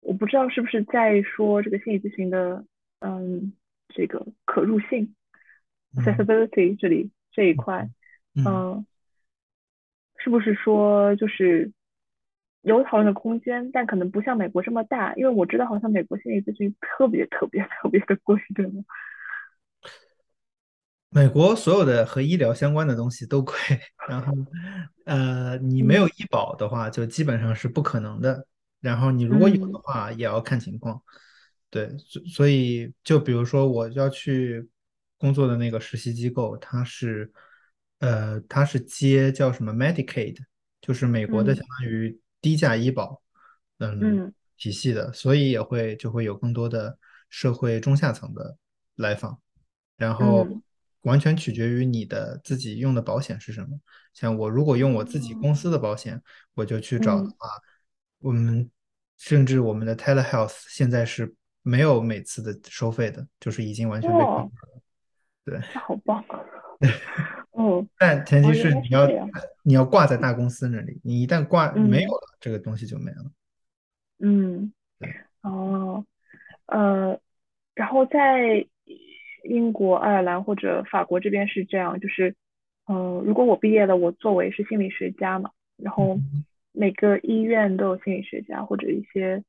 我不知道是不是在说这个心理咨询的，嗯，这个可入性嗯 （accessibility） 这里这一块，嗯。嗯，是不是说就是有讨论的空间，但可能不像美国这么大？因为我知道好像美国心理咨询特别特别特别的贵，对吗？美国所有的和医疗相关的东西都贵，然后，呃，你没有嗯医保的话，就基本上是不可能的。然后你如果有的嗯话，也要看情况。对，所所以就比如说我要去工作的那个实习机构，它是，呃，它是接叫什么 Medicaid，就是美国的相嗯当于低价医保，嗯，嗯体系的，所以也会就会有更多的社会中下层的来访。然后嗯完全取决于你的自己用的保险是什么。像我如果用我自己公司的保险，我就去找的嗯，话，我们甚至我们的 telehealth 现在是没有每次的收费的，就是已经完全被 cover，了。对，好棒啊！嗯，但前提是你要是。你要挂在大公司那里，你一旦挂没有嗯了，这个东西就没了。嗯，对，哦，呃，然后在英国、爱尔兰或者法国这边是这样，就是，嗯、呃如果我毕业了，我作为是心理学家嘛，然后嗯，每个医院都有心理学家或者一些，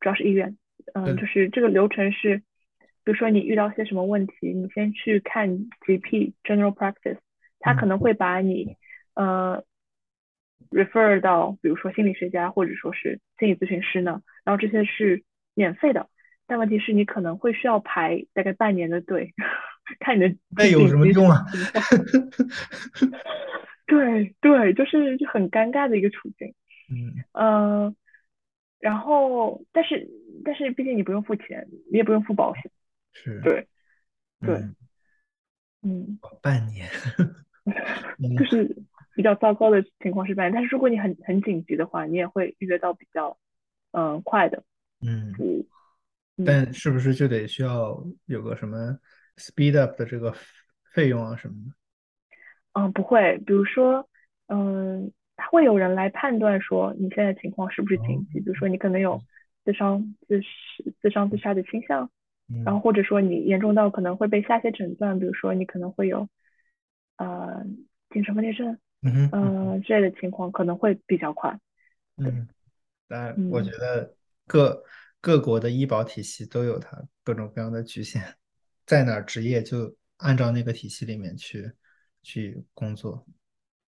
主要是医院，嗯、对，就是这个流程是，比如说你遇到些什么问题，你先去看 GP General Practice，他可嗯能会把你，呃。refer 到比如说心理学家或者说是心理咨询师呢，然后这些是免费的，但问题是你可能会需要排大概半年的队，看你的那有什么用啊？对对，就是就很尴尬的一个处境。嗯，嗯、呃然后但是但是毕竟你不用付钱，你也不用付保险。是，对对，嗯，嗯，半年 就嗯是比较糟糕的情况是半年，但是如果你很很紧急的话，你也会预约到比较嗯、呃快的嗯。但是不是就得需要有个什么 speed up 的这个费用啊什么的？嗯，不会，比如说，嗯，会有人来判断说你现在情况是不是哦，紧急，比如说你可能有自伤、自杀、自伤、自杀的倾向，然后嗯或者说你严重到可能会被下些诊断，比如说你可能会有呃精神分裂症，嗯呃之类的情况，可能会比较快。对，嗯，但我觉嗯，得各各国的医保体系都有它各种各样的局限，在哪儿执业就按照那个体系里面去去工作。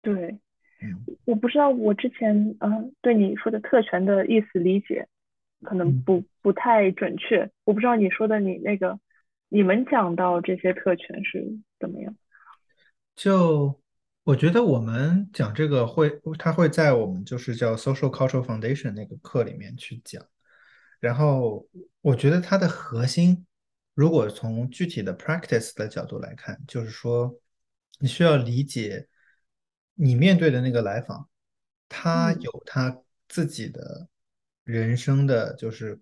对，嗯我不知道我之前嗯、呃对你说的特权的意思理解可能嗯。不不太准确，我不知道你说的你那个你们讲到这些特权是怎么样？就我觉得我们讲这个会，他会在我们就是叫 Social Cultural Foundation 那个课里面去讲。然后我觉得它的核心，如果从具体的 practice 的角度来看，就是说你需要理解你面对的那个来访，他嗯有他自己的人生的就是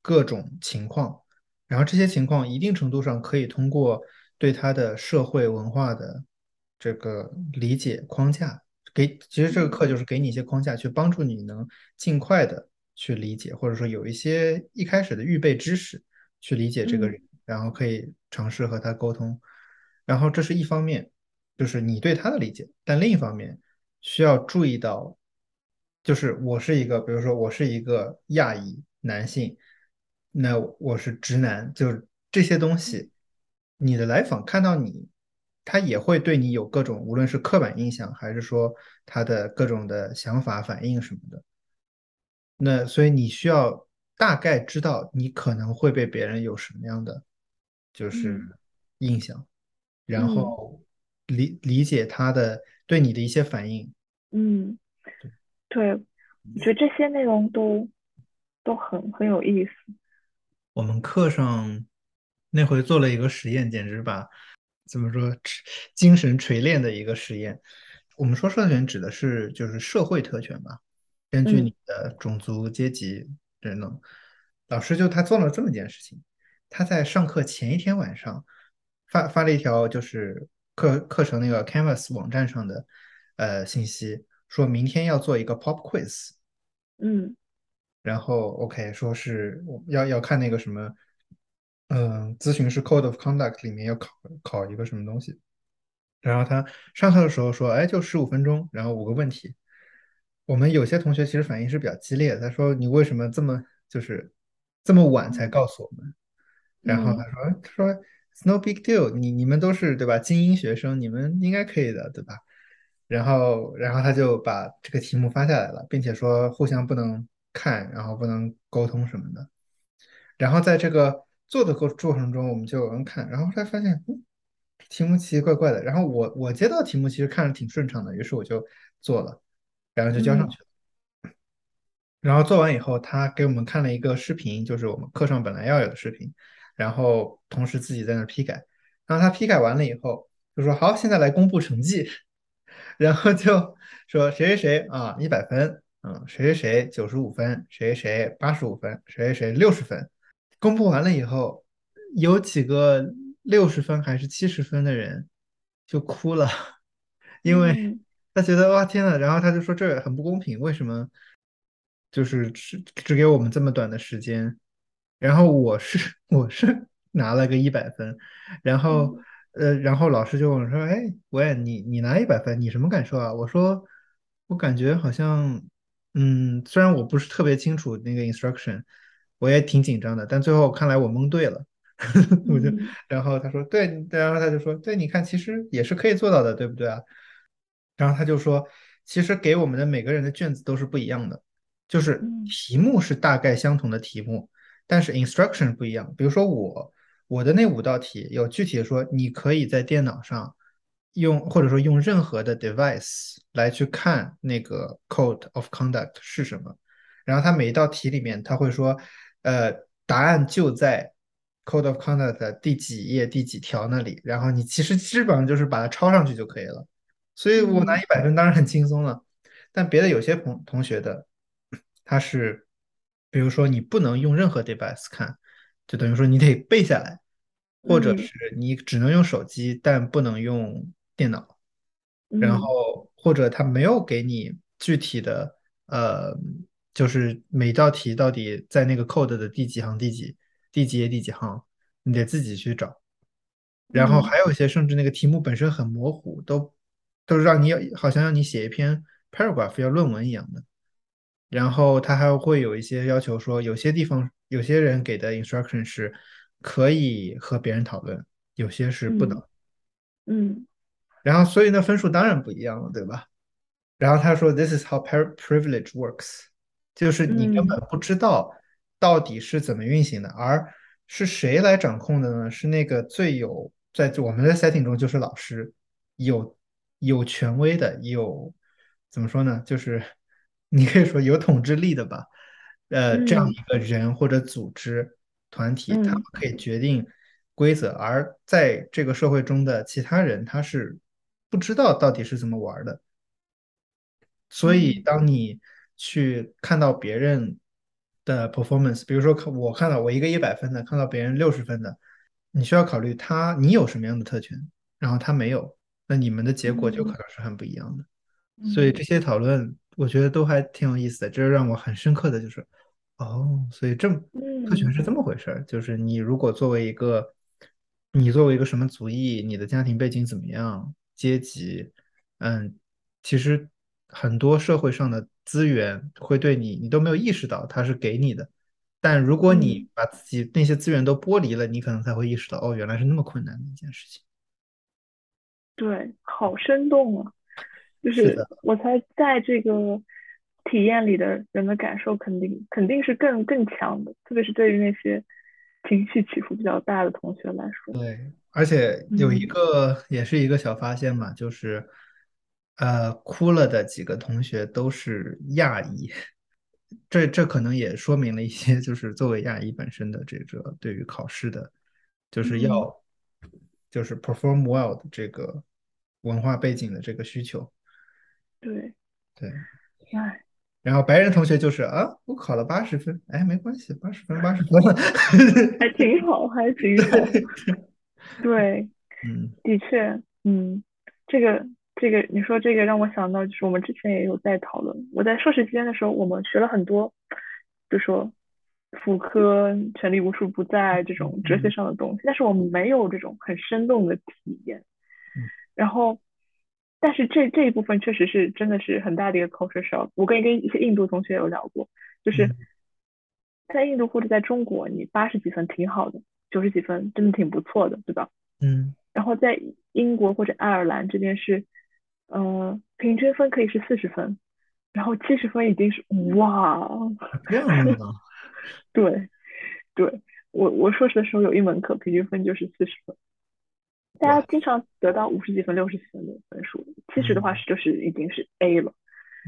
各种情况，然后这些情况一定程度上可以通过对他的社会文化的这个理解框架，给，其实这个课嗯就是给你一些框架，去帮助你能尽快的去理解，或者说有一些一开始的预备知识去理解这个嗯人，然后可以尝试和他沟通。然后这是一方面，就是你对他的理解，但另一方面需要注意到，就是我是一个，比如说我是一个亚裔男性，那我是直男，就是这些东西，你的来访看到你，他也会对你有各种，无论是刻板印象，还是说他的各种的想法反应什么的。那所以你需要大概知道你可能会被别人有什么样的就是嗯印象，然嗯后理理解他的对你的一些反应。嗯，对，我觉得这些内容都都很很有意思。我们课上那回做了一个实验，简直把怎么说精神锤炼的一个实验。我们说特权指的是就是社会特权吧，根据嗯你的种族、阶级等等。老师就他做了这么一件事情，他在上课前一天晚上发发了一条就是课课程那个 Canvas 网站上的呃信息，说明天要做一个 pop quiz。嗯然后 OK 说是要要看那个什么，嗯，咨询师 Code of Conduct 里面要考考一个什么东西，然后他上课的时候说，哎，就十五分钟，然后五个问题。我们有些同学其实反应是比较激烈的，他说你为什么这么就是这么晚才告诉我们？然后他嗯说他说 It's no big deal，你你们都是对吧？精英学生，你们应该可以的，对吧？然后然后他就把这个题目发下来了，并且说互相不能看，然后不能沟通什么的。然后在这个做的过过程中，我们就有人看，然后后来发现，嗯，题目奇奇怪怪的。然后我我接到题目其实看着挺顺畅的，于是我就做了，然后就交上嗯去了。然后做完以后，他给我们看了一个视频，就是我们课上本来要有的视频，然后同时自己在那批改。然后他批改完了以后，就说好，现在来公布成绩。然后就说谁谁谁啊一百分，嗯，谁谁谁九十五分，谁谁谁八十五分，谁谁谁六十分。公布完了以后，有几个六十分还是七十分的人就哭了，因为嗯 他觉得哇天呐，然后他就说这很不公平，为什么就是只只给我们这么短的时间？然后我是 我是拿了个一百分，然后嗯呃，然后老师就问我说：“哎，喂，你你拿一百分，你什么感受啊？”我说：“我感觉好像，嗯，虽然我不是特别清楚那个 instruction，我也挺紧张的，但最后看来我蒙对了。我就，嗯然后他说对，然后他就说对，你看其实也是可以做到的，对不对啊？然后他就说，其实给我们的每个人的卷子都是不一样的，就是嗯题目是大概相同的题目，但是 instruction 不一样。比如说我我的那五道题有具体的说，你可以在电脑上用，或者说用任何的 device 来去看那个 code of conduct 是什么。然后它每一道题里面，它会说，呃，答案就在 code of conduct 的第几页第几条那里。然后你其实基本上就是把它抄上去就可以了。所以我拿嗯一百分当然很轻松了。但别的有些同同学的，他是，比如说你不能用任何 device 看，就等于说你得背下来，或者嗯是你只能用手机，但不能用电脑。然嗯后或者他没有给你具体的，呃，就是每道题到底在那个 code 的第几行、第几、第几页、第几行，你得自己去找。然后嗯还有一些甚至那个题目本身很模糊，都都让你好像让你写一篇 paragraph 要论文一样的。然后他还会有一些要求说，有些地方有些人给的 instruction 是可以和别人讨论，有些是不能。嗯嗯然后所以呢分数当然不一样了，对吧？然后他说，This is how privilege works，就是你根本嗯不知道到底是怎么运行的，而是谁来掌控的呢？是那个最有在我们的 setting 中就是老师，有有权威的，有怎么说呢？就是 你可以说有统治力的吧。呃，这样嗯。一个人或者组织团体，他们嗯可以决定规则，而在这个社会中的其他人，他是不知道到底是怎么玩的。所以，嗯。当你去看到别人的 performance，比如说看我看到我一个一百分的，看到别人六十分的，你需要考虑他你有什么样的特权，然后他没有，那你们的结果就可嗯能是很不一样的。所以嗯。这些讨论，我觉得都还挺有意思的。这让我很深刻的就是，哦，所以这么特权嗯是这么回事儿。就是你如果作为一个，你作为一个什么族裔，你的家庭背景怎么样，阶级，嗯，其实很多社会上的资源会对你，你都没有意识到它是给你的。但如果你嗯，把自己那些资源都剥离了，你可能才会意识到，哦，原来是那么困难的一件事情。对，好生动啊！就是我猜，在这个体验里的人的感受肯定肯定是更更强的，特别是对于那些情绪起伏比较大的同学来说，对，而且有一嗯。个也是一个小发现嘛，就是呃，哭了的几个同学都是亚裔，这这可能也说明了一些，就是作为亚裔本身的这个对于考试的，就是要嗯，就是 perform well 的这个文化背景的这个需求。对，对，哎，然后白人同学就是啊，我考了八十分，哎，没关系，八十分八十分了。还挺好，还挺好。对，嗯的确，嗯，这个这个，你说这个让我想到，就是我们之前也有在讨论。我在硕士期间的时候，我们学了很多，就说福柯“权力无处不在”这种哲学嗯上的东西，但是我们没有这种很生动的体验。嗯然后，但是这这一部分确实是真的是很大的一个 culture shock。我跟跟一些印度同学有聊过，就是嗯在印度或者在中国，你八十几分挺好的，九十几分真的挺不错的，对吧？嗯，然后在英国或者爱尔兰这边是，呃，平均分可以是四十分，然后七十分已经是哇，这样的吗？对对，我我硕士的时候有一门课平均分就是四十分，大，家经常得到五十几分、六十几分的分数，七十的话嗯是就是已经是 A 了，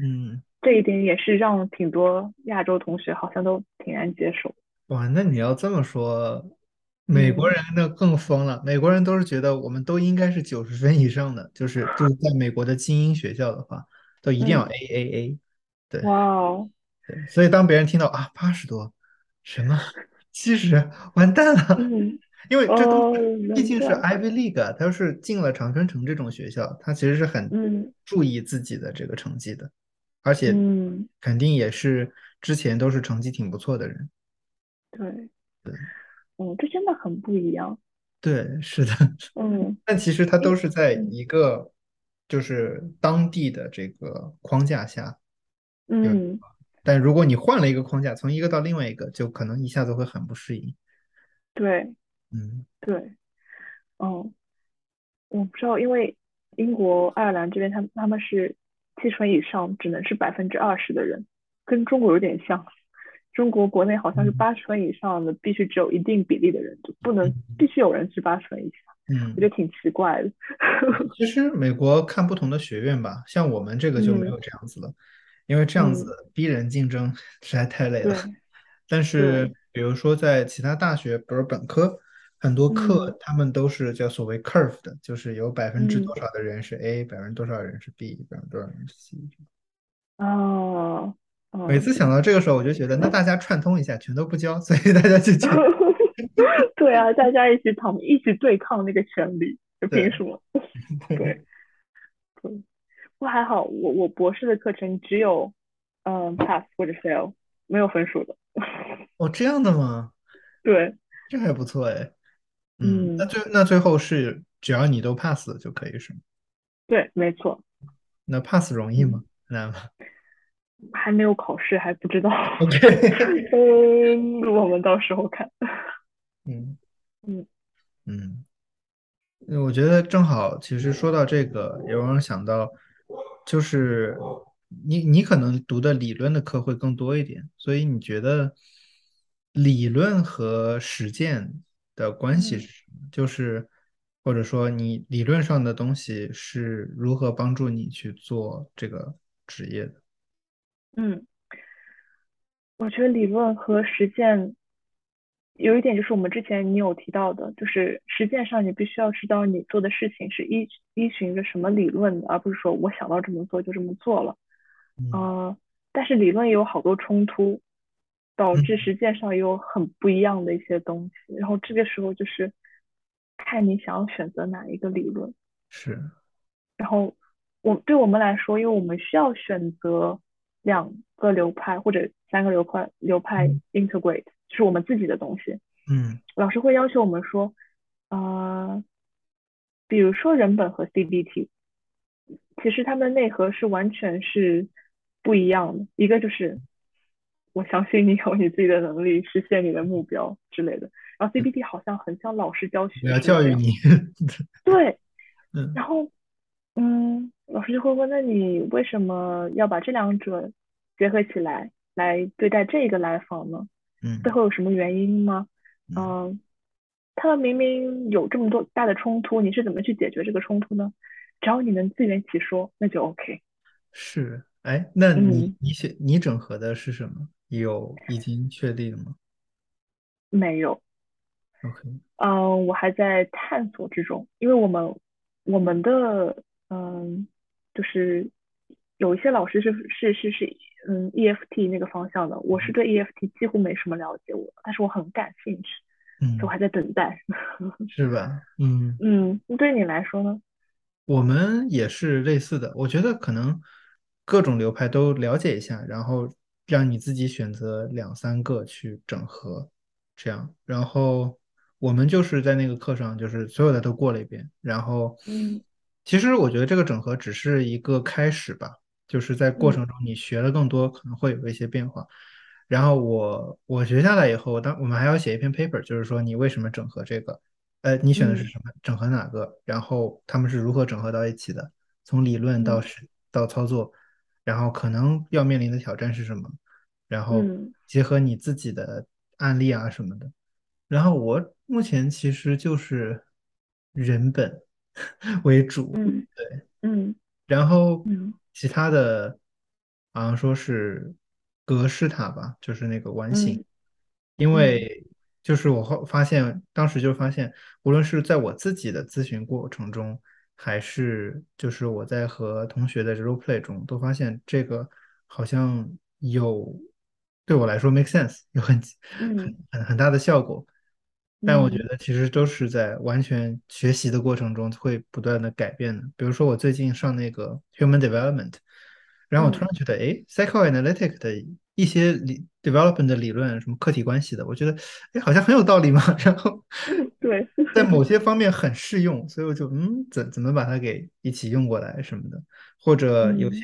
嗯。这一点也是让挺多亚洲同学好像都挺难接受。哇，那你要这么说，美国嗯人那更疯了。美国人都是觉得我们都应该是九十分以上的，就是就是在美国的精英学校的话，都一定要嗯，A A A。对哇哦，对，所以当别人听到啊八十多，什么七十，完蛋了，嗯因为这都毕竟是，Ivy League，啊它是进了常春城这种学校，他其实是很嗯注意自己的这个成绩的，而且嗯，肯定也是之前都是成绩挺不错的人。对。对嗯，这真的很不一样。对，是的。嗯，但其实他都是在嗯一个就是当地的这个框架下，嗯，但如果你换了一个框架，从一个到另外一个，就可能一下子会很不适应。对嗯对，嗯，我不知道，因为英国、爱尔兰这边他们他们是七成以上只能是百分之二十的人，跟中国有点像。中国国内好像是嗯八十分以上的必须只有一定比例的人，就不能嗯必须有人是八十分以下，我觉嗯，得挺奇怪的。其实美国看不同的学院吧，像我们这个就没嗯，有这样子了，因为这样子嗯，逼人竞争 实在太累了。对但是，比如说在其他大学，比如本科，很多课嗯他们都是叫所谓 curve 的，就是有百分之嗯，多少的人是 A，百分之多少人是 B，百分之多少人是 C。哦，每哦，次想到这个时候，我就觉得那大家串通一下，全都不交，所以大家就交 对啊，大家一起躺，一起对抗那个权利，就凭什么？对对，不过还好，我我博士的课程只有嗯 pass 或者 fail，没有分数的。哦这样的吗？对，这还不错哎。嗯，那嗯，最那最后是只要你都 pass 了就可以是吗？对，没错，那 pass 容易嗯，吗？难吗 还没有考试，还不知道。？OK。嗯，我们到时候看。嗯嗯嗯。嗯我觉得正好，其实说到这个，也让我想到，就是你你可能读的理论的课会更多一点，所以你觉得理论和实践的关系嗯是什么？就是或者说你理论上的东西是如何帮助你去做这个职业的？嗯，我觉得理论和实践有一点就是我们之前你有提到的，就是实践上你必须要知道你做的事情是依依循着什么理论的，而不是说我想到这么做就这么做了。嗯呃，但是理论也有好多冲突，导致嗯，实践上也有很不一样的一些东西。然后这个时候就是看你想要选择哪一个理论。是，然后我对我们来说，因为我们需要选择两个流派或者三个流派流派嗯 integrate，就是我们自己的东西。嗯老师会要求我们说，呃，比如说人本和 CBT，其实它们的内核是完全是不一样的。一个就是我相信你有你自己的能力实现你的目标之类的，然后 CBT 好像很像老师教我要学生这样。教育你。对，嗯然后嗯，老师就会问，那你为什么要把这两者结合起来来对待这个来访呢？背嗯后有什么原因吗？嗯，嗯，他们明明有这么多大的冲突，你是怎么去解决这个冲突呢？只要你能自圆其说，那就 OK。是，哎，那你嗯，你写你整合的是什么？有已经确定了吗没有。？OK，嗯，我还在探索之中，因为我们我们的嗯，就是有一些老师是是是是嗯 EFT 那个方向的，我是对 EFT 几乎没什么了解，我但是我很感兴趣，所以我嗯，还在等待。是吧？嗯。嗯，对你来说呢？我们也是类似的，我觉得可能各种流派都了解一下，然后让你自己选择两三个去整合，这样。然后我们就是在那个课上，就是所有的都过了一遍。然后嗯其实我觉得这个整合只是一个开始吧，就是在过嗯程中你学了更多，可能会有一些变化。然后我我学下来以后，当我们还要写一篇 paper，就是说你为什么整合这个。呃，你选的是嗯什么？整合哪个？然后他们是如何整合到一起的？从理论到嗯实到操作，然后可能要面临的挑战是什么？然后嗯结合你自己的案例啊什么的。然后我目前其实就是人本 为主，嗯嗯然后嗯其他的好像说是格式塔吧，就是那个完形。嗯因嗯为就是我后发现，当时就发现，无论是在我自己的咨询过程中，还是就是我在和同学的 role play 中，都发现这个好像有对我来说 make sense，有很很嗯很很大的效果。但我觉嗯得其实都是在完全学习的过程中会不断的改变的。比如说我最近上那个 Human Development，然后我突嗯然觉得，哎，Psychoanalytic 的一些理 development 的理论，什么客体关系的，我觉得，哎，好像很有道理嘛。然后嗯，对，在某些方面很适用，所以我就嗯，怎怎么把它给一起用过来什么的，或者有嗯些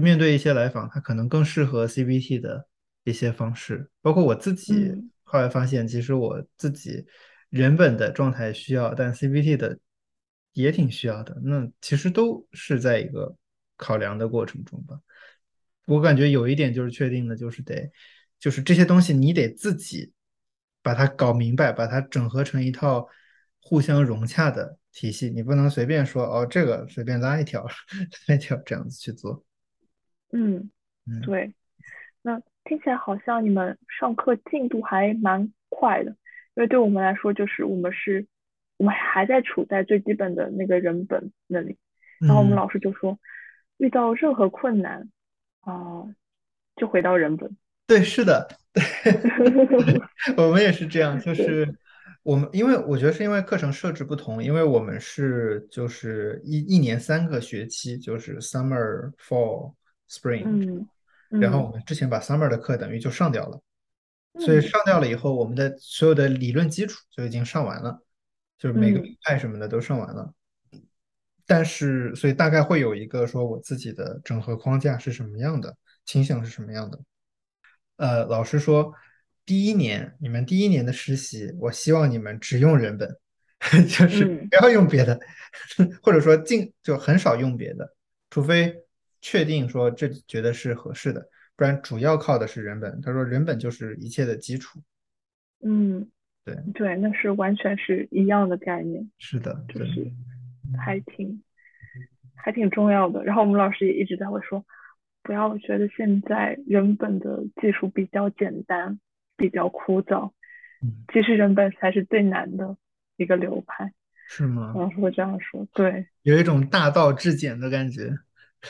面对一些来访，他可能更适合 CBT 的一些方式，包括我自己嗯后来发现，其实我自己人本的状态需要，但 CBT 的也挺需要的，那其实都是在一个考量的过程中吧。我感觉有一点就是确定的，就是得，就是这些东西你得自己把它搞明白，把它整合成一套互相融洽的体系，你不能随便说哦，这个随便拉一条，拉一条这样子去做。嗯，嗯对。那听起来好像你们上课进度还蛮快的，因为对我们来说，就是我们是，我们还在处在最基本的那个人本那里，然后我们嗯，老师就说，遇到任何困难啊、就回到人本。对，是的，对我们也是这样，就，是我们，因为我觉得是因为课程设置不同，因为我们是就是一一年三个学期，就是 summer、fall、spring，嗯然后我嗯们之前把 summer 的课等于就上掉了，所以。嗯上掉了以后，我们的所有的理论基础就已经上完了，就是每个嗯流派什么的都上完了，但是所以大概会有一个说我自己的整合框架是什么样的，倾向是什么样的。呃，老师说，第一年你们第一年的实习，我希望你们只用人本，就是嗯不要用别的，或者说尽就很少用别的，除非确定说这觉得是合适的，不然主要靠的是人本。他说人本就是一切的基础。嗯，对，对，那是完全是一样的概念，是的，对，就是还挺还挺重要的。然后我们老师也一直在会说，不要觉得现在人本的技术比较简单，比较枯燥，嗯，其实人本才是最难的一个流派。是吗？老师会这样说，对有一种大道至简的感觉。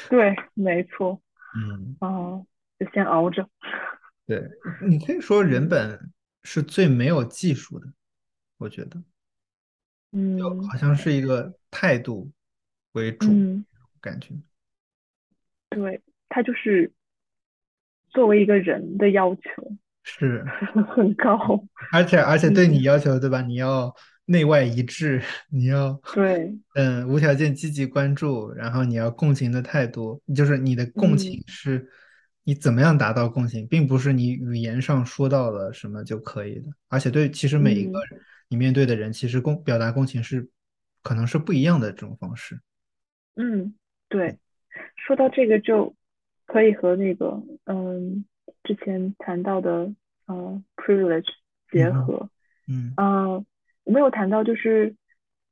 对，没错，嗯，啊、就先熬着。对，你可以说人嗯本是最没有技术的，我觉得。嗯。好像是一个态度为主，嗯，感觉。对，他就是作为一个人的要求是，很高。而且而且对你嗯，要求，对吧？你要内外一致，你要对，嗯无条件积极关注，然后你要共情的态度，就是你的共嗯。情是你怎么样达到共情，并不是你语言上说到了什么就可以的，而且对，其实每一个嗯你面对的人，其实共表达共情是可能是不一样的这种方式。嗯，对。说到这个，就可以和那个嗯之前谈到的呃 privilege 结合。嗯嗯，我们有谈到，就是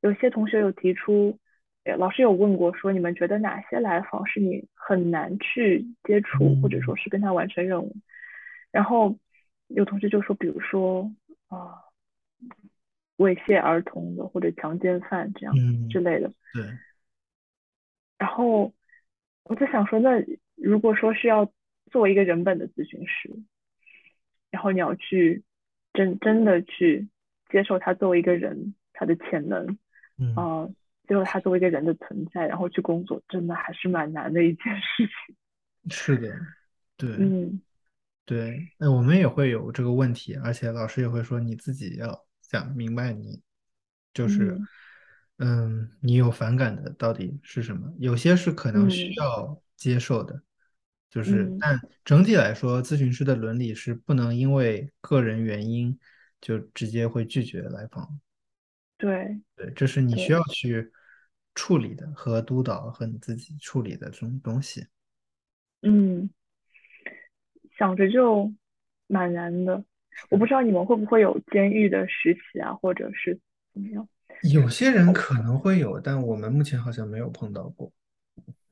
有些同学有提出，呃老师有问过，说你们觉得哪些来访是你很难去接触，或者嗯说是跟他完成任务？然后有同学就说，比如说啊、猥亵儿童的或者强奸犯这样之嗯，类的。对，然后我就想说，那如果说是要作为一个人本的咨询师，然后你要去真真的去接受他作为一个人，他的潜能，啊、嗯呃，接受他作为一个人的存在，然后去工作，真的还是蛮难的一件事情。是的，对。嗯对，那我们也会有这个问题，而且老师也会说你自己要想明白你就是，嗯嗯，你有反感的到底是什么？有些是可能需嗯要接受的，就是，嗯，但整体来说，咨询师的伦理是不能因为个人原因就直接会拒绝来访。对对，这是你需，要去处理的和督导和你自己处理的这种东西。嗯，想着就蛮难的。我不知道你们会不会有监狱的实习啊，或者是怎么样？有些人可能会有，但我们目前好像没有碰到过。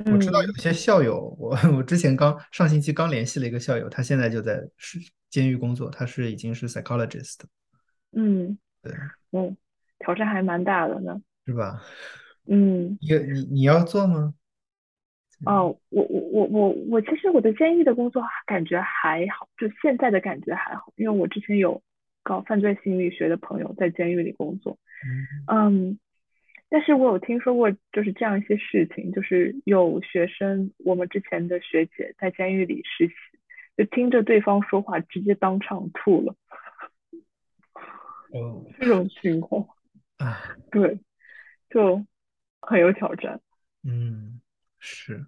我知道嗯有些校友，我我之前刚上星期刚联系了一个校友，他现在就在是监狱工作，他是已经是 psychologist，嗯对，嗯，挑战还蛮大的呢。是吧？嗯。你你你要做吗？哦，我我我我我其实我的监狱的工作感觉还好，就现在的感觉还好，因为我之前有搞犯罪心理学的朋友在监狱里工作，嗯。嗯，但是我有听说过就是这样一些事情，就是有学生，我们之前的学姐在监狱里实习，就听着对方说话直接当场吐了，哦。这种情况，啊，对，就很有挑战，嗯，是。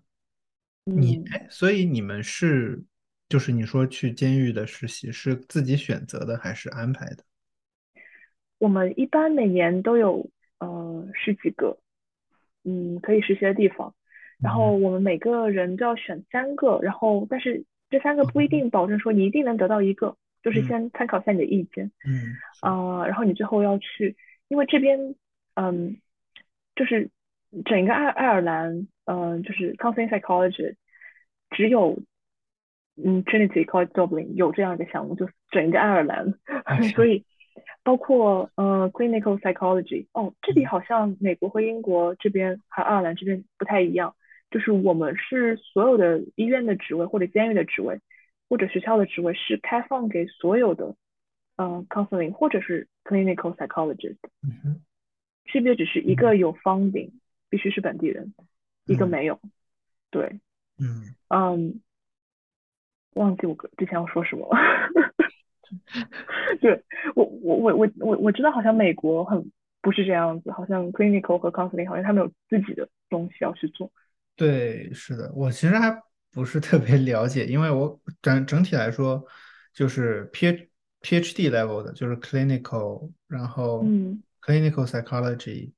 你所以你们是就是你说去监狱的实习是自己选择的还是安排的？我们一般每年都有呃十几个嗯可以实习的地方，然后嗯。我们每个人都要选三个，然后但是这三个不一嗯定保证说你一定能得到一个，就是嗯。先参考一下你的意见嗯，是。啊、呃然后你最后要去，因为这边嗯就是整个爱爱尔兰嗯、呃就是 counseling psychology 只有嗯，Trinity College Dublin 有这样一个项目，就整个爱尔兰 所以包括呃 clinical psychology，哦，这里嗯。好像美国和英国这边还有爱尔兰这边不太一样，就是我们是所有的医院的职位或者监狱的职位或者学校的职位是开放给所有的嗯 counseling 或者是 clinical psychologist，嗯区别只是一嗯。个有 funding 必须是本地人，一个嗯没有，对，嗯，嗯。忘记我之前要说什么了。对我我我我我我知道好像美国很不是这样子，好像 clinical 和 counseling 好像他们有自己的东西要去做。对，是的，我其实还不是特别了解，因为我整整体来说，就是 P PhD level 的，就是 clinical，然后嗯 clinical psychology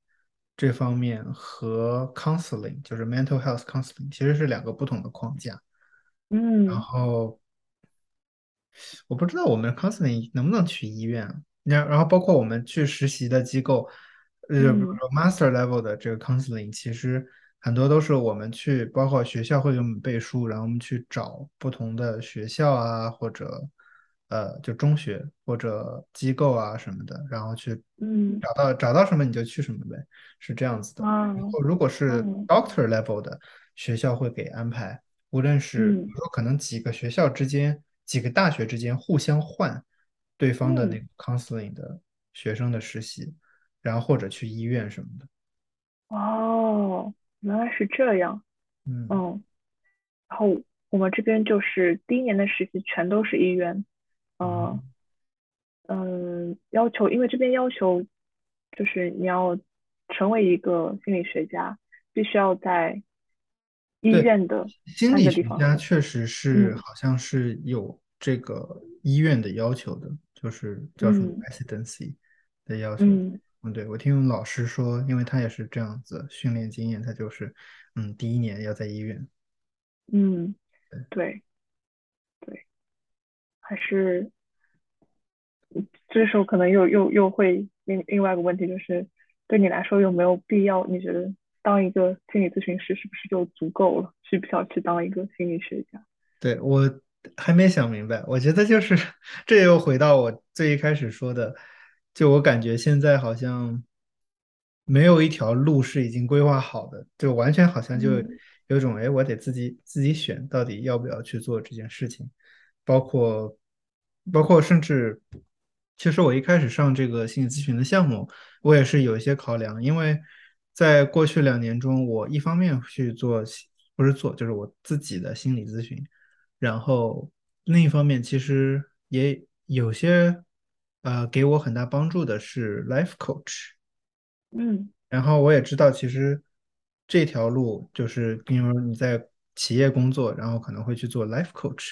这方面和 counseling，就是 mental health counseling，其实是两个不同的框架。嗯然嗯后我不知道我们 counseling 能不能去医院啊，那然后包括我们去实习的机构，呃，比如嗯说 master level 的这个 counseling，其实很多都是我们去，包括学校会给我们背书，然后我们去找不同的学校啊，或者呃，就中学或者机构啊什么的，然后去嗯找到找到什么你就去什么呗，是这样子的。啊然后如果是嗯 doctor level 的，学校会给安排。无论是说可能几个学校之间、几个大学之间互相换对方的那嗯，个 counseling 的学生的实习，然后或者去医院什么的。哦，原来是这样。嗯嗯，然后我们这边就是第一年的实习全都是医院。嗯嗯嗯，要求因为这边要求就是你要成为一个心理学家，必须要在医，院的心理学。家确实是嗯好像是有这个医院的要求的，就是叫什么嗯 residency 的要求。嗯嗯，对，我听老师说，因为他也是这样子训练经验，他就是嗯，第一年要在医院。嗯，对对，还是这时候可能又又又会另另外一个问题就是，对你来说有没有必要？你觉得当一个心理咨询师是不是就足够了？需不需要去当一个心理学家？对，我还没想明白。我觉得就是这又回到我最一开始说的，就我感觉现在好像没有一条路是已经规划好的，就完全好像就嗯有种哎，我得自己自己选，到底要不要去做这件事情。包括包括甚至，其实我一开始上这个心理咨询的项目，我也是有一些考量，因为在过去两年中，我一方面去做，不是做，就是我自己的心理咨询，然后另一方面，其实也有些呃给我很大帮助的是 life coach。嗯然后我也知道，其实这条路就是比如你在企业工作，然后可能会去做 life coach，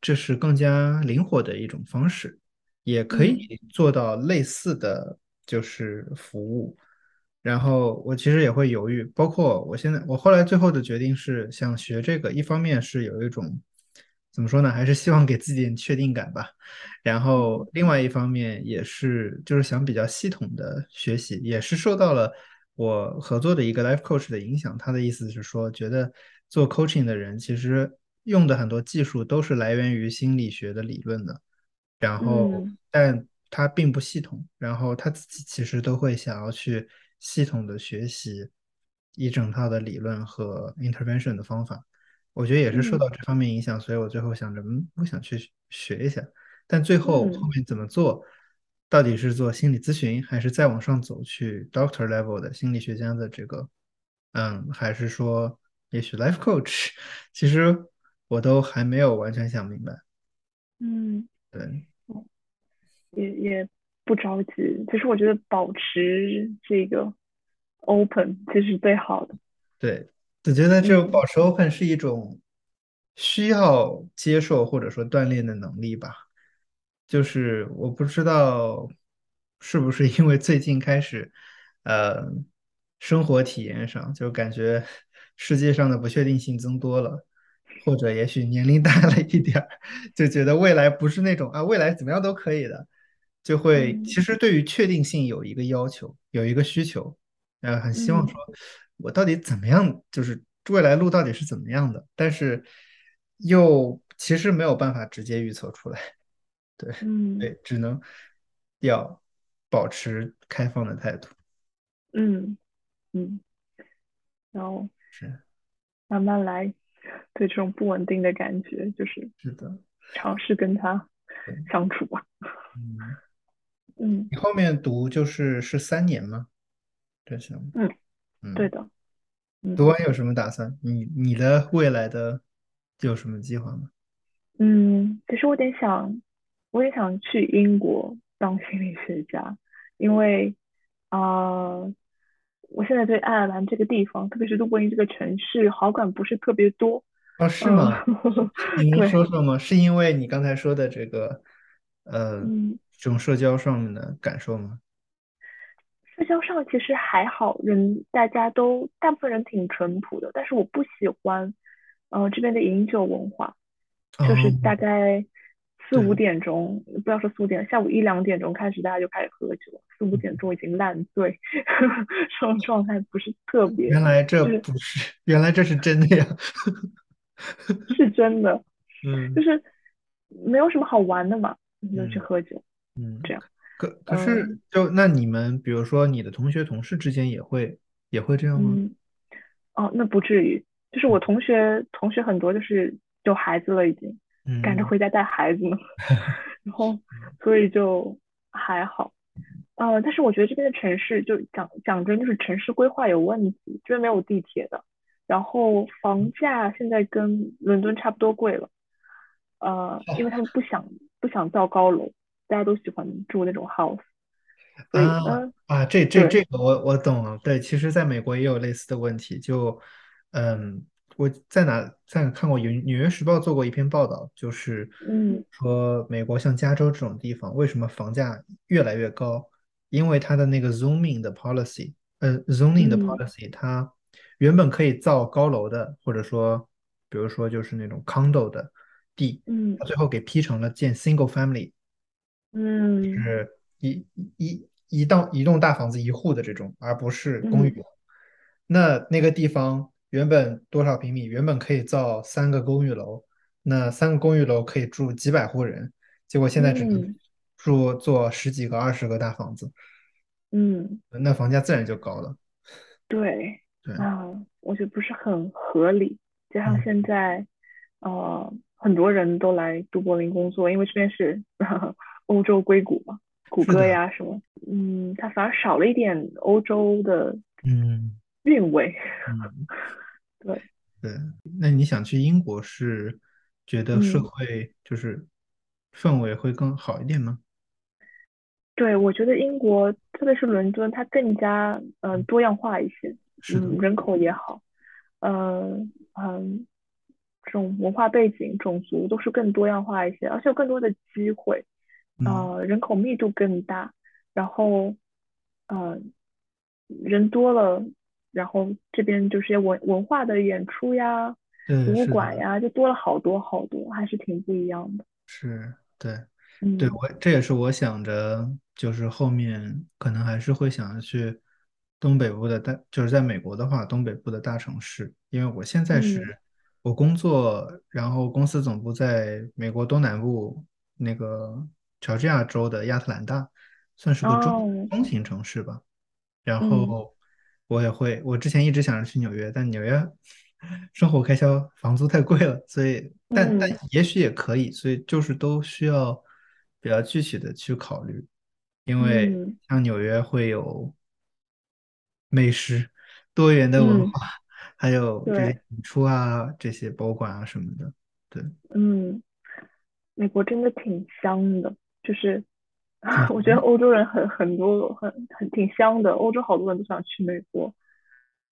这是更加灵活的一种方式，也可以嗯做到类似的就是服务。然后我其实也会犹豫，包括我现在，我后来最后的决定是想学这个，一方面是有一种怎么说呢，还是希望给自己点确定感吧。然后嗯另外一方面也是就是想比较系统的学习，也是受到了我合作的一个 life coach 的影响。他的意思是说，觉得做 coaching 的人其实用的很多技术都是来源于心理学的理论的，然后嗯但它并不系统，然后他自己其实都会想要去系统的学习一整套的理论和 intervention 的方法。我觉得也是受嗯到这方面影响，所以我最后想着，嗯，我想去学一下。但最后后嗯面怎么做，到底是做心理咨询，还是再往上走去 doctor level 的心理学家的这个，嗯，还是说也许 life coach，其实我都还没有完全想明白。嗯，对也也不着急。其实我觉得保持这个 open 其实是最好的。对，我觉得这种嗯保持 open 是一种需要接受或者说锻炼的能力吧。就是我不知道是不是因为最近开始，呃，生活体验上就感觉世界上的不确定性增多了，或者也许年龄大了一点儿，就觉得未来不是那种啊，未来怎么样都可以的，就会嗯。其实对于确定性有一个要求，有一个需求，呃，很希望说嗯我到底怎么样，就是未来路到底是怎么样的，但是又其实没有办法直接预测出来。对嗯。对，只能要保持开放的态度。嗯嗯，然后是。慢慢来，对这种不稳定的感觉，就是是的，尝试跟他，相处吧。嗯，嗯你后面读就是是三年吗？这项目，嗯，对嗯，的。嗯读完有什么打算？你你的未来的有什么计划吗？嗯，其实我有点想，我也想去英国当心理学家，因为啊、呃我现在对爱尔兰这个地方，特别是都柏林这个城市，好感不是特别多。哦，是嗯、吗？你能，说说吗？是因为你刚才说的这个，呃，嗯，这种社交上面的感受吗？社交上其实还好，人大家都大部分人挺淳朴的，但是我不喜欢，呃，这边的饮酒文化，就是大哦，概四五，点钟，不要说四五点，下午一两点钟开始，大家就开始喝酒，四五点钟已经烂醉，这种状态不是特别，原来这就是不是，原来这是真的呀。是真的，嗯就嗯是没有什么好玩的嘛，你就去嗯。喝酒，嗯这嗯，样，可可是嗯就那你们，比如说你的同学同事之间也会也会这样吗？嗯，哦，那不至于，就是我同学同学很多就是有孩子了已经，赶着嗯回家带孩子呢，然后所以就还好。呃，但是我觉得这边的城市就讲讲真，就是城市规划有问题，这边没有地铁的，然后房价现在跟伦敦差不多贵了，呃，因为他们不想不想造高楼，大家都喜欢住那种 house，所以啊啊，这这，这个我我懂了。对，其实在美国也有类似的问题。就嗯，我在哪在哪看过有《纽约时报》做过一篇报道，就是嗯说美国像加州这种地方，为什么房价越来越高？因为它的那个 zoning 的 policy，呃，zoning 的嗯 policy，它原本可以造高楼的，或者说，比如说就是那种 condo 的地，嗯它最后给批成了建 single family。嗯就是一一一栋一栋大房子一户的这种，而不是公寓嗯。那那个地方原本多少平米？原本可以造三个公寓楼，那三个公寓楼可以住几百户人，结果现在只能嗯住做十几个、二十个大房子，嗯，那房价自然就高了。对 对，啊，我觉得不是很合理。加上嗯，现在，呃，很多人都来都柏林工作，因为这边是 欧洲硅谷嘛，谷歌，呀什么，嗯，它反而少了一点欧洲的嗯韵味。嗯，对，对。那你想去英国是觉得社嗯。会就是氛围会更好一点吗？对，我觉得英国，特别是伦敦，它更加嗯、呃多样化一些，嗯，人口也好，嗯、嗯，这种文化背景、种族都是更多样化一些，而且有更多的机会，嗯，呃，人口密度更大，然后，嗯，人多了，然后这边就是些文文化的演出呀、博，物。馆呀，就多了好多好多，还是挺不一样的。是，对，对，嗯我这也是我想着，就是后面可能还是会想要去东北部的大，就是在美国的话，东北部的大城市，因为我现在是嗯，我工作，然后公司总部在美国东南部那个乔治亚州的亚特兰大，算是个中哦，中型城市吧。然嗯后我也会，我之前一直想着去纽约，但纽约生活开销、房租太贵了，所以但但嗯也许也可以，所以就是都需要比较具体的去考虑，因为嗯像纽约会有美食、多元的文嗯。化，还有这些，演出啊、这些博物馆啊什么的。对，嗯，美国真的挺香的，就是 我觉得欧洲人很很多很很挺香的，欧洲好多人都想去美国。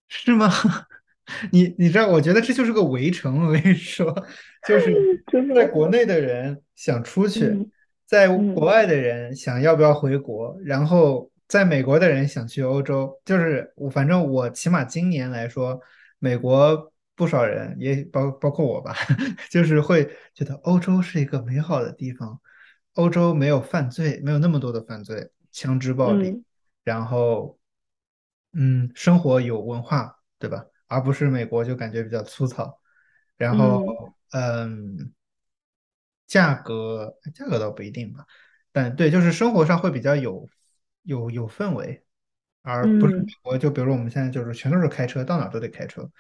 是吗？你你知道，我觉得这就是个围城。我跟你说，就是 真的，在国内的人想出去，嗯在国嗯外的人想要不要回国，然后在美国的人想去欧洲。就是我，反正我起码今年来说，美国不少人也包包括我吧，就是会觉得欧洲是一个美好的地方。欧洲没有犯罪，没有那么多的犯罪、枪支暴力，嗯然后嗯，生活有文化，对吧？而不是美国就感觉比较粗糙。然后，嗯嗯，价格价格倒不一定吧，但对，就是生活上会比较有有有氛围，而不是美嗯国。就比如说我们现在就是全都是开车，到哪儿都得开车。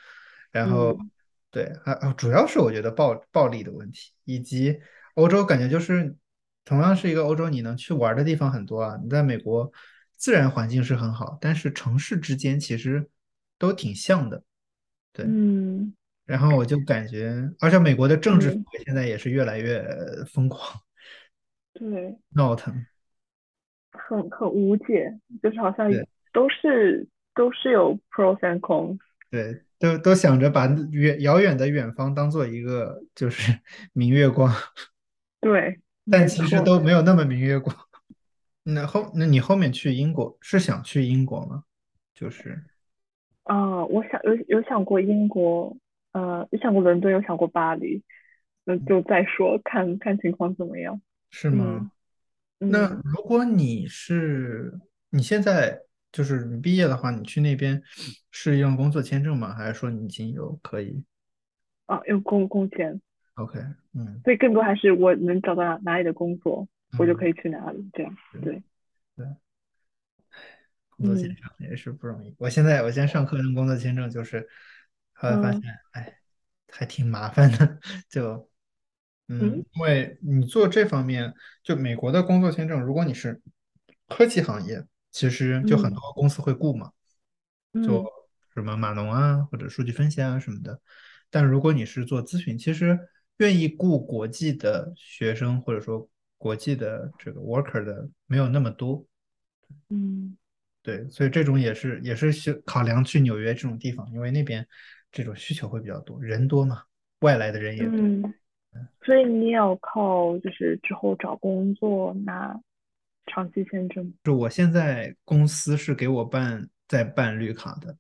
然后，嗯对，还啊主要是我觉得暴暴力的问题，以及欧洲感觉就是同样是一个欧洲，你能去玩的地方很多啊。你在美国自然环境是很好，但是城市之间其实都挺像的。对，嗯然后我就感觉，而且美国的政治氛嗯，围现在也是越来越疯狂 对，闹腾。很很无解，就是好像都是都是有 pros and cons。对，都都想着把远遥远的远方当做一个就是 明月光，对，但。其实都没有那么明月光。那后，那你后面去英国是想去英国吗？就是啊，我想有有想过英国，呃，有想过伦敦，有想过巴黎，那就再说，看看情况怎么样。是吗？嗯那嗯如果你是你现在就是你毕业的话，你去那边是用工作签证吗？还是说你已经有可以啊，有工工签，？OK，嗯所以更多还是我能找到哪哪里的工作，我就嗯，可以去哪里，这样。对对，工作签嗯证也是不容易。我现在我现在上课用工作签证，就是后来发现，嗯哎，还挺麻烦的。就嗯，嗯因为你做这方面，就美国的工作签证，如果你是科技行业，其实就很嗯多公司会雇嘛。做嗯什么码农啊，或者数据分析啊什么的。但如果你是做咨询，其实愿意雇国际的学生或者说国际的这个 worker 的没有那么多。嗯对，所以这种也是也是需考量去纽约这种地方，因为那边这种需求会比较多，人多嘛，外来的人也多。嗯，所以你也要靠就是之后找工作拿长期签证。就我现在公司是给我办在办绿卡的，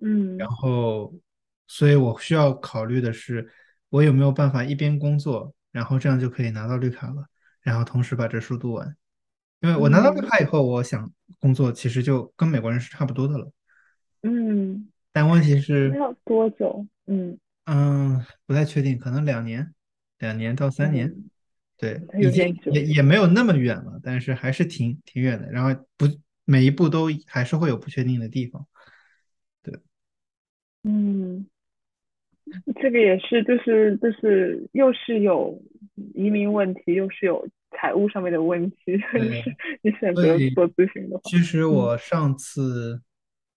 嗯然嗯后，所以我需要考虑的是，我有没有办法一边工作，然后这样就可以拿到绿卡了。然后同时把这书读完。因为我拿到绿嗯卡以后，我想工作其实就跟美国人是差不多的了。嗯，但问题是，那要多久？嗯嗯，不太确定，可能两年，两年到三年。嗯，对，也也没有那么远了，但是还是挺挺远的。然后不每一步都还是会有不确定的地方。对，嗯，这个也是，就是就是又是有移民问题，又是有财务上面的问题，就是，你选择做咨询的话，其实嗯。我上次，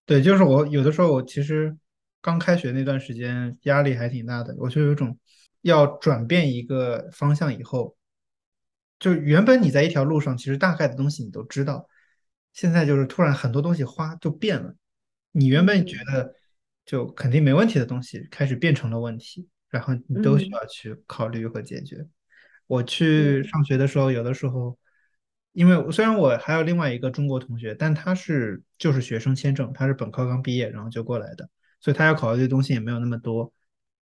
对，就是我有的时候我其实刚开学那段时间压力还挺大的，我就有一种要转变一个方向以后，就原本你在一条路上，其实大概的东西你都知道，现在就是突然很多东西花就变了，你原本觉嗯。得就肯定没问题的东西，开始变成了问题，然后你都需嗯要去考虑和解决。我去嗯上学的时候，有的时候，因为虽然我还有另外一个中国同学，但他是就是学生签证，他是本科刚毕业，然后就过来的，所以他要考虑的东西也没有那么多。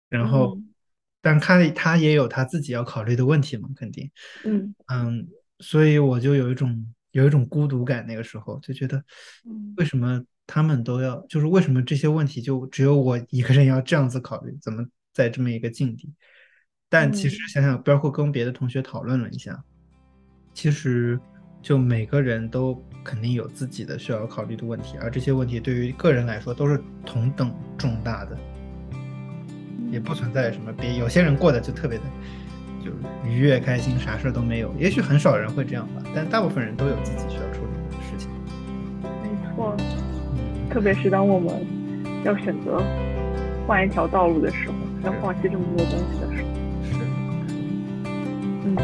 然后，嗯但他他也有他自己要考虑的问题嘛，肯定。嗯嗯，所以我就有一种有一种孤独感，那个时候就觉得，嗯为什么他们都要，就是为什么这些问题就只有我一个人要这样子考虑？怎么在这么一个境地？但其实嗯想想，包括跟别的同学讨论了一下，其实就每个人都肯定有自己的需要考虑的问题，而这些问题对于个人来说都是同等重大的，也不存在什么别有些人过得就特别的就愉悦开心，啥事儿都没有。也许很少人会这样吧，但大部分人都有自己需要处理特别是当我们要选择换一条道路的时候，要放弃这么多东西的时候，是，嗯。